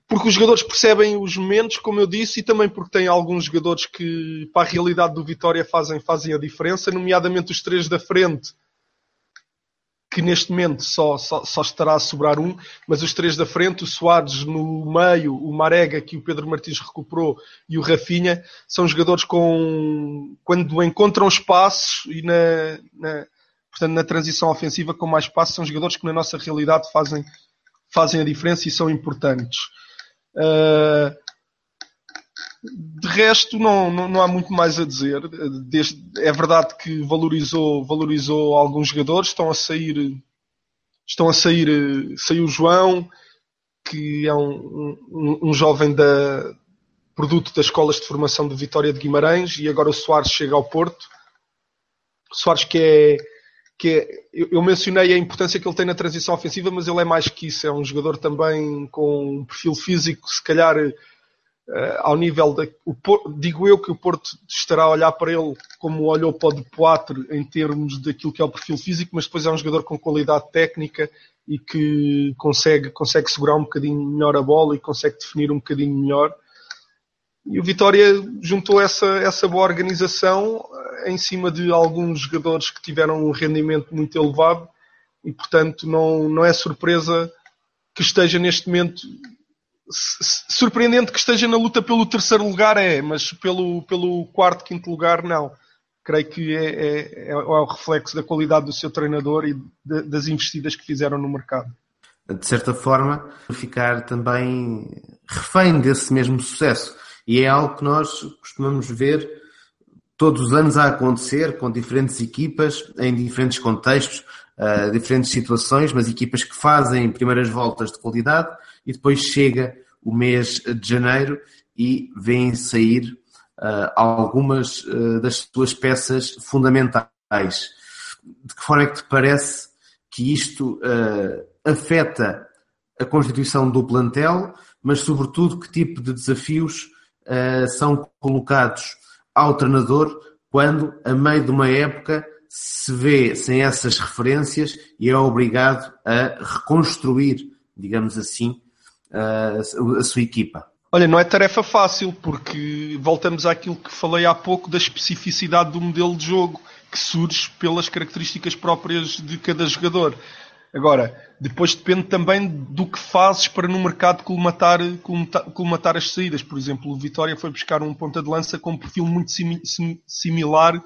Porque os jogadores percebem os momentos, como eu disse, e também porque tem alguns jogadores que, para a realidade do Vitória, fazem, fazem a diferença, nomeadamente os três da frente, que neste momento só, só, só, estará a sobrar um, mas os três da frente, o Soares no meio, o Marega, que o Pedro Martins recuperou, e o Rafinha, são jogadores com, quando encontram espaços e na, na, portanto, na transição ofensiva com mais espaço, são jogadores que na nossa realidade fazem, fazem a diferença e são importantes. Uh, de resto, não, não, não, há muito mais a dizer. Desde, é verdade que valorizou, valorizou alguns jogadores, estão a sair, estão a sair, saiu o João, que é um, um, um jovem da, produto das escolas de formação de Vitória de Guimarães e agora o Soares chega ao Porto. Soares que é, que é, eu mencionei a importância que ele tem na transição ofensiva, mas ele é mais que isso, é um jogador também com um perfil físico, se calhar Uh, ao nível da. O, digo eu que o Porto estará a olhar para ele como olhou para o De Poitre em termos daquilo que é o perfil físico, mas depois é um jogador com qualidade técnica e que consegue, consegue segurar um bocadinho melhor a bola e consegue definir um bocadinho melhor. E o Vitória juntou essa, essa boa organização eh, em cima de alguns jogadores que tiveram um rendimento muito elevado e, portanto, não, não é surpresa que esteja neste momento surpreendente que esteja na luta pelo terceiro lugar é, mas pelo, pelo quarto, quinto lugar não. Creio que é, é, é o reflexo da qualidade do seu treinador e de, das investidas que fizeram no mercado. De certa forma, ficar também refém desse mesmo sucesso. E é algo que nós costumamos ver todos os anos a acontecer com diferentes equipas, em diferentes contextos, uh, diferentes situações, mas equipas que fazem primeiras voltas de qualidade e depois chega o mês de janeiro e vêm sair uh, algumas uh, das suas peças fundamentais. De que forma é que te parece que isto afeta a constituição do plantel, mas sobretudo que tipo de desafios são colocados ao treinador quando, a meio de uma época, se vê sem essas referências e é obrigado a reconstruir, digamos assim, a, a sua equipa. Olha, não é tarefa fácil, porque voltamos àquilo que falei há pouco da especificidade do modelo de jogo, que surge pelas características próprias de cada jogador. Agora, depois depende também do que fazes para no mercado colmatar, colmatar as saídas. Por exemplo, o Vitória foi buscar um ponta de lança com um perfil muito sim, sim, similar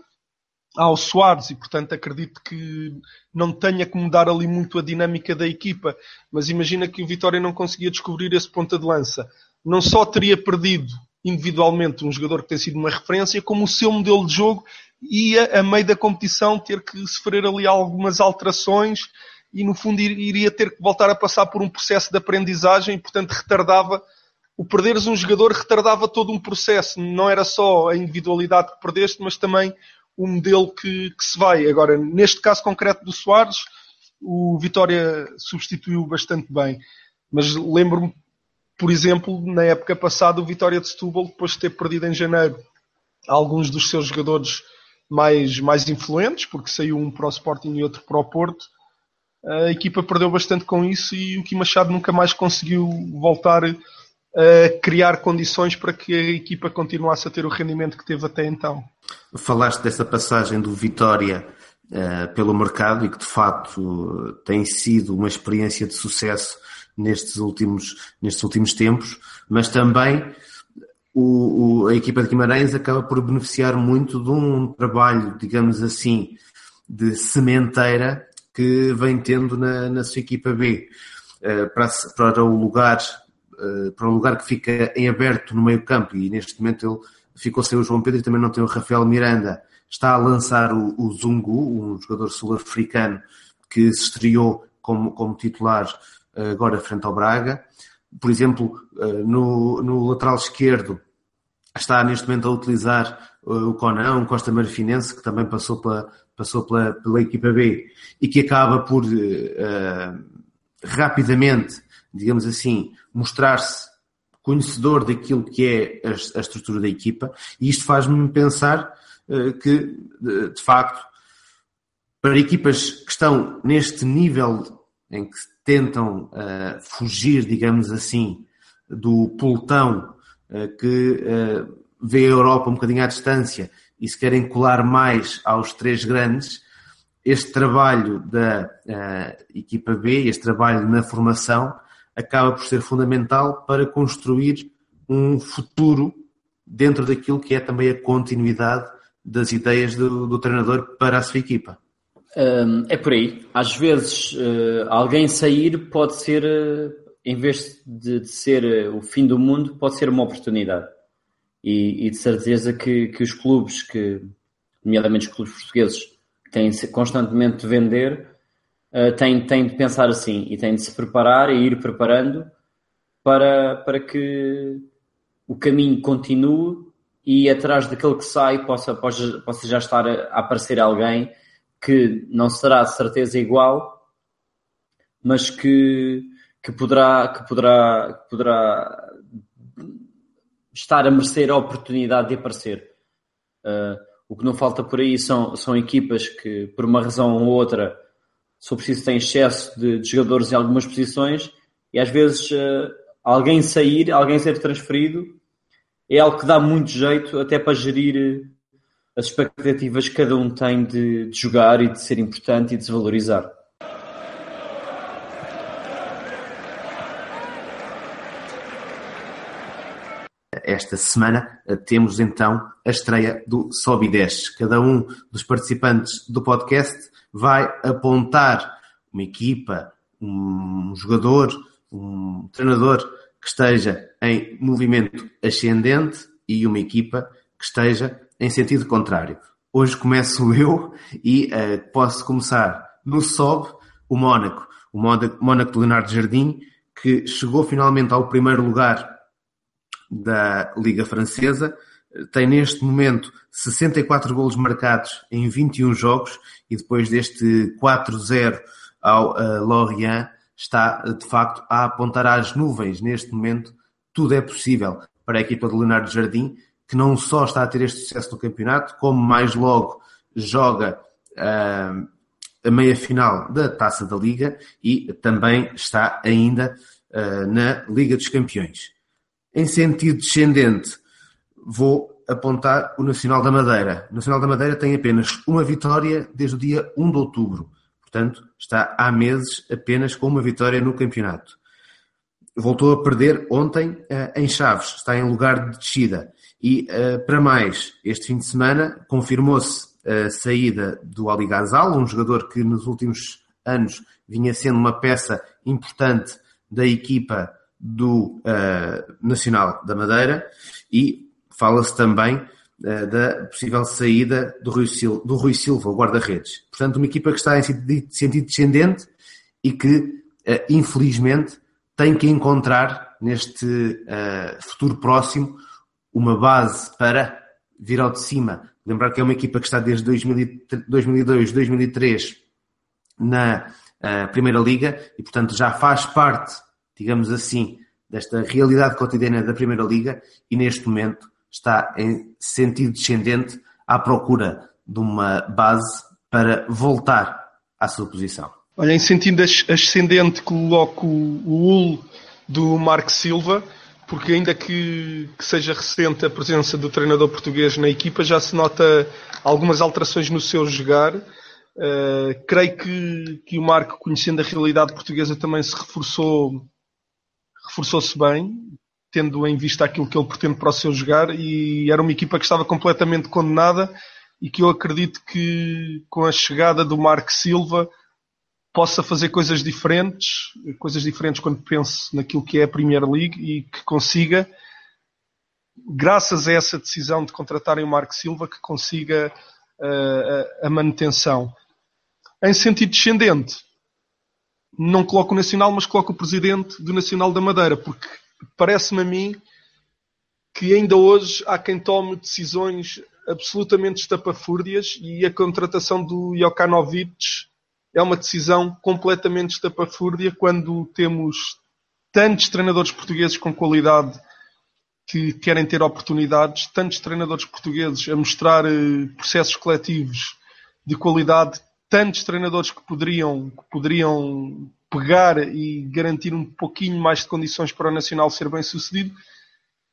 ao Soares e, portanto, acredito que não tenha que mudar ali muito a dinâmica da equipa. Mas imagina que o Vitória não conseguia descobrir esse ponta de lança. Não só teria perdido individualmente um jogador que tem sido uma referência, como o seu modelo de jogo ia, a meio da competição, ter que sofrer ali algumas alterações e, no fundo, iria ter que voltar a passar por um processo de aprendizagem e, portanto, retardava. O perderes um jogador retardava todo um processo. Não era só a individualidade que perdeste, mas também o modelo que, que se vai. Agora, neste caso concreto do Soares, o Vitória substituiu bastante bem. Mas lembro-me, por exemplo, na época passada, o Vitória de Setúbal, depois de ter perdido em janeiro alguns dos seus jogadores mais, mais influentes, porque saiu um para o Sporting e outro para o Porto, a equipa perdeu bastante com isso e o Kim Machado nunca mais conseguiu voltar criar condições para que a equipa continuasse a ter o rendimento que teve até então. Falaste dessa passagem do Vitória uh, pelo mercado e que de facto tem sido uma experiência de sucesso nestes últimos, nestes últimos tempos, mas também o, o, a equipa de Guimarães acaba por beneficiar muito de um trabalho, digamos assim, de sementeira que vem tendo na, na sua equipa B. Uh, para, para o lugar uh, para o lugar que fica em aberto no meio campo e neste momento ele ficou sem o João Pedro e também não tem o Rafael Miranda. Está a lançar o, o Zungu, um jogador sul-africano que se estreou como, como titular uh, agora frente ao Braga. Por exemplo uh, no, no lateral esquerdo está neste momento a utilizar o Conan, um Costa Marfinense que também passou pela, passou pela, pela equipa B e que acaba por rapidamente, digamos assim, mostrar-se conhecedor daquilo que é a, a, estrutura da equipa e isto faz-me pensar uh, que, de, de facto, para equipas que estão neste nível em que tentam uh, fugir, digamos assim, do pelotão que vê a Europa um bocadinho à distância e se querem colar mais aos três grandes, este trabalho da uh, equipa B, este trabalho na formação, acaba por ser fundamental para construir um futuro dentro daquilo que é também a continuidade das ideias do, do treinador para a sua equipa. Um, é por aí. Às vezes, uh, alguém sair pode ser, uh, em vez de, de ser o fim do mundo, pode ser uma oportunidade e, e de certeza que, que os clubes, que, nomeadamente os clubes portugueses, têm constantemente de vender, uh, têm, têm de pensar assim e têm de se preparar e ir preparando para, para que o caminho continue e atrás daquele que sai possa, possa, possa já estar a, a aparecer alguém que não será de certeza igual, mas que, que, poderá, que, poderá, que poderá estar a merecer a oportunidade de aparecer. Uh, o que não falta por aí são, são equipas que, por uma razão ou outra, se for preciso, têm excesso de, de jogadores em algumas posições e às vezes uh, alguém sair, alguém ser transferido, é algo que dá muito jeito até para gerir as expectativas que cada um tem de, de jogar e de ser importante e de se valorizar. Esta semana eh, temos então a estreia do Sobe 10. Cada um dos participantes do podcast vai apontar uma equipa, um jogador, um treinador que esteja em movimento ascendente e uma equipa que esteja em sentido contrário. Hoje começo <laughs> eu e uh, posso começar no Sobe, o Mónaco. O Mónaco de Leonardo Jardim, que chegou finalmente ao primeiro lugar da Liga Francesa. Tem neste momento 64 golos marcados em 21 jogos e depois deste 4-0 ao uh, Lorient está de facto a apontar às nuvens neste momento. Tudo é possível para a equipa de Leonardo Jardim, que não só está a ter este sucesso no campeonato, como mais logo joga uh, a meia final da Taça da Liga e também está ainda uh, na Liga dos Campeões. Em sentido descendente, vou apontar o Nacional da Madeira. O Nacional da Madeira tem apenas uma vitória desde o dia 1 de outubro. Portanto, está há meses apenas com uma vitória no campeonato. Voltou a perder ontem uh, em Chaves, está em lugar de descida. E, uh, para mais, este fim de semana confirmou-se a saída do Ali Gazal, um jogador que nos últimos anos vinha sendo uma peça importante da equipa do uh, Nacional da Madeira e fala-se também uh, da possível saída do Rui, Sil do Rui Silva, o guarda-redes. Portanto, uma equipa que está em sentido descendente e que, uh, infelizmente, tem que encontrar neste futuro próximo uma base para vir ao de cima. Lembrar que é uma equipa que está desde 2002, 2003 na Primeira Liga e, portanto, já faz parte digamos assim, desta realidade cotidiana da Primeira Liga e neste momento está em sentido descendente à procura de uma base para voltar à sua posição. Olha, em sentido ascendente coloco o UL do Marco Silva, porque ainda que, que, seja recente a presença do treinador português na equipa, já se nota algumas alterações no seu jogar. Uh, creio que, que o Marco, conhecendo a realidade portuguesa, também se reforçou reforçou-se bem, tendo em vista aquilo que ele pretende para o seu jogar, e era uma equipa que estava completamente condenada e que eu acredito que com a chegada do Marco Silva possa fazer coisas diferentes, coisas diferentes quando penso naquilo que é a Premier League e que consiga, graças a essa decisão de contratarem o Marco Silva, que consiga uh, a manutenção. Em sentido descendente, não coloco o Nacional, mas coloco o presidente do Nacional da Madeira, porque parece-me a mim que ainda hoje há quem tome decisões absolutamente estapafúrdias e a contratação do Jokanovic é uma decisão completamente estapafúrdia quando temos tantos treinadores portugueses com qualidade que querem ter oportunidades, tantos treinadores portugueses a mostrar eh, processos coletivos de qualidade tantos treinadores que poderiam, que poderiam pegar e garantir um pouquinho mais de condições para o Nacional ser bem sucedido.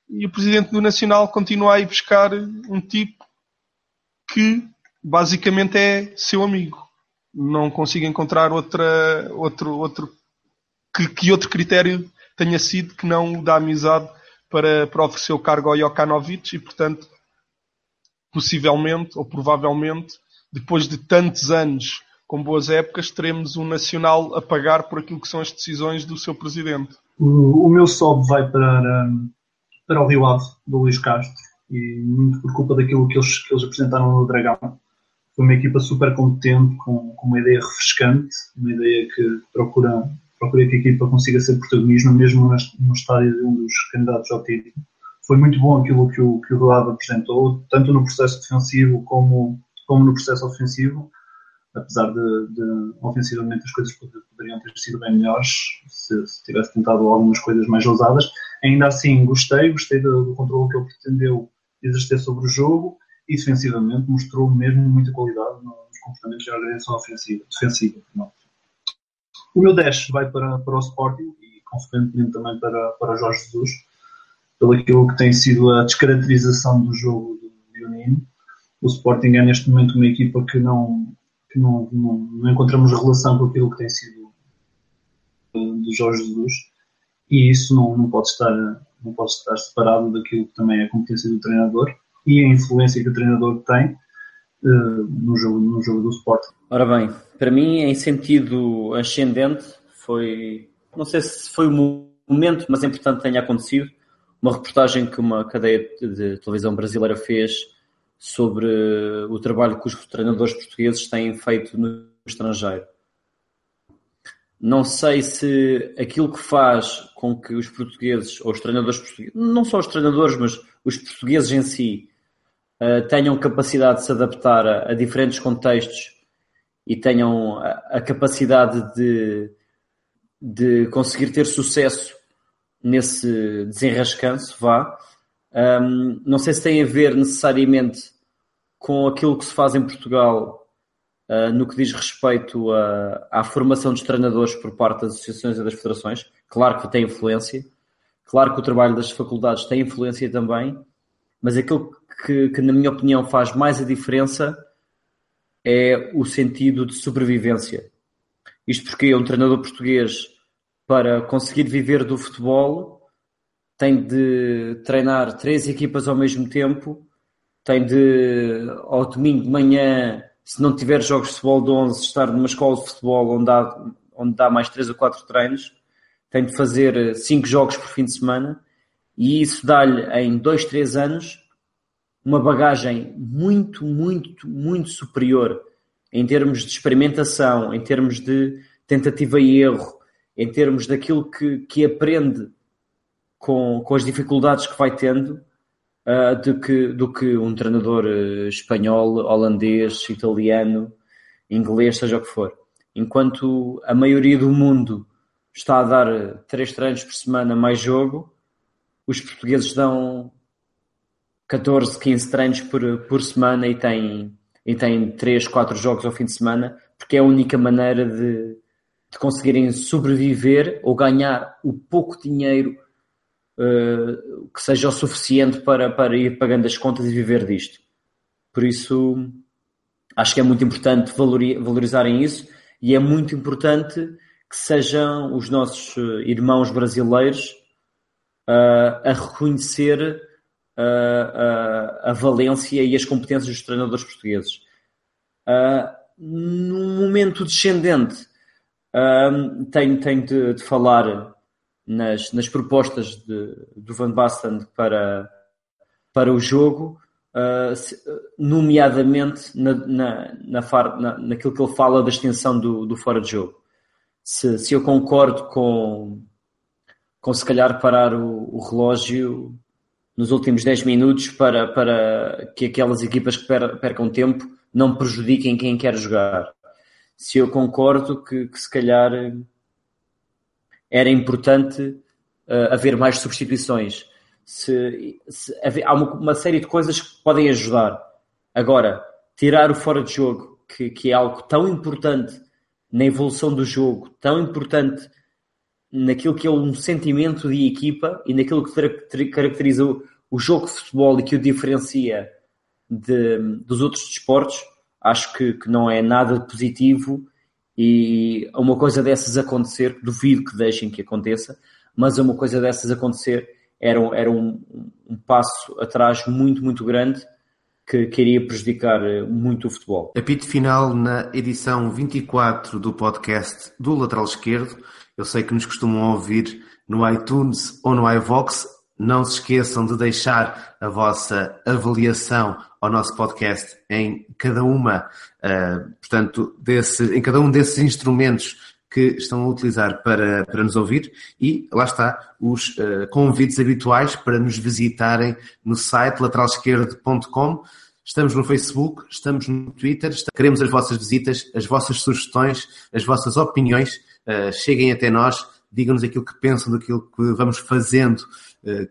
E o presidente do Nacional continua a ir buscar um tipo que basicamente é seu amigo. Não consigo encontrar outra, outro, outro, que, que outro critério tenha sido que não o da amizade para, para oferecer o cargo ao Jokanovic e, portanto, possivelmente ou provavelmente depois de tantos anos com boas épocas, teremos um Nacional a pagar por aquilo que são as decisões do seu presidente. O, o meu sobe vai para, para o Rio Ave, do Luís Castro, e muito por culpa daquilo que eles, que eles apresentaram no Dragão. Foi uma equipa super competente, com, com uma ideia refrescante, uma ideia que procura procurei que a equipa consiga ser protagonismo, mesmo no estádio de um dos candidatos ao título. Foi muito bom aquilo que o, que o Rio apresentou, tanto no processo defensivo como, como no processo ofensivo, apesar de, de ofensivamente as coisas poderiam ter sido bem melhores se, se, tivesse tentado algumas coisas mais ousadas. Ainda assim, gostei, gostei do, do controle que ele pretendeu exercer sobre o jogo e defensivamente mostrou mesmo muita qualidade nos comportamentos de organização ofensiva, defensiva. Não. O meu 10 vai para, para o Sporting e, consequentemente, também para, para Jorge Jesus, pelo aquilo que tem sido a descaracterização do jogo do Leonino. O Sporting é, neste momento, uma equipa que não, que não, não, não encontramos relação com aquilo que tem sido do Jorge Jesus e isso não, não, pode estar, não pode estar separado daquilo que também é a competência do treinador e a influência que o treinador tem uh, no, jogo, no jogo do Sporting. Ora bem, para mim, em sentido ascendente, foi, não sei se foi o momento, mas é importante que tenha acontecido, uma reportagem que uma cadeia de televisão brasileira fez sobre o trabalho que os treinadores portugueses têm feito no estrangeiro. Não sei se aquilo que faz com que os portugueses, ou os treinadores portugueses, não só os treinadores, mas os portugueses em si, eh, tenham capacidade de se adaptar a, a diferentes contextos e tenham a, a capacidade de, de conseguir ter sucesso nesse desenrascanço, vá. Um, não sei se tem a ver necessariamente com aquilo que se faz em Portugal uh, no que diz respeito a, à formação dos treinadores por parte das associações e das federações. Claro que tem influência, claro que o trabalho das faculdades tem influência também, mas aquilo que, que na minha opinião, faz mais a diferença é o sentido de sobrevivência. Isto porque um treinador português, para conseguir viver do futebol, tem de treinar três equipas ao mesmo tempo, tem de, ao domingo de manhã, se não tiver jogos de futebol de 11, estar numa escola de futebol onde dá, onde dá mais três ou quatro treinos, tem de fazer cinco jogos por fim de semana, e isso dá-lhe em dois, três anos uma bagagem muito, muito, muito superior em termos de experimentação, em termos de tentativa e erro, em termos daquilo que, que aprende com, com as dificuldades que vai tendo, uh, do, que, do que um treinador uh, espanhol, holandês, italiano, inglês, seja o que for. Enquanto a maioria do mundo está a dar três treinos por semana mais jogo, os portugueses dão 14, 15 treinos por, por semana e têm e têm 3, 4 jogos ao fim de semana, porque é a única maneira de, de conseguirem sobreviver ou ganhar o pouco dinheiro uh, que seja o suficiente para, para ir pagando as contas e viver disto. Por isso, acho que é muito importante valorizarem isso e é muito importante que sejam os nossos eh, irmãos brasileiros uh, a reconhecer a, a, valência e as competências dos treinadores portugueses. Uh, num momento descendente, uh, tenho, tenho de, de, falar nas, nas propostas de, do Van Basten para, para o jogo, uh, nomeadamente na, na, na, na, naquilo que ele fala da extensão do, do fora de jogo. Se, se eu concordo com, com se calhar parar o, o relógio nos últimos 10 minutos para, para que aquelas equipas que percam tempo não prejudiquem quem quer jogar. Se eu concordo que, que se calhar era importante uh, haver mais substituições. Se, se há uma, uma, série de coisas que podem ajudar. Agora, tirar o fora de jogo, que, que é algo tão importante na evolução do jogo, tão importante naquilo que é um sentimento de equipa e naquilo que caracteriza o jogo de futebol e que o diferencia de, dos outros desportos, acho que, que não é nada positivo e uma coisa dessas acontecer, duvido que deixem que aconteça, mas uma coisa dessas acontecer era, era um, um passo atrás muito, muito grande que, que iria prejudicar muito o futebol. Apito final na edição 24 do podcast do Lateral Esquerdo. Eu sei que nos costumam ouvir no iTunes ou no iVox. Não se esqueçam de deixar a vossa avaliação ao nosso podcast em cada uma, uh, portanto, desse, em cada um desses instrumentos que estão a utilizar para, para nos ouvir e lá está os uh, convites habituais para nos visitarem no site lateralesquerdo.com. Estamos no Facebook, estamos no Twitter, queremos as vossas visitas, as vossas sugestões, as vossas opiniões. Uh, cheguem até nós, digam-nos aquilo que pensam daquilo que vamos fazendo,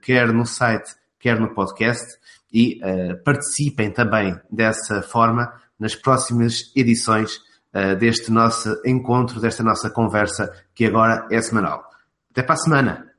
quer no site, quer no podcast, e uh, participem também dessa forma nas próximas edições deste nosso encontro, desta nossa conversa, que agora é semanal. Até para a semana!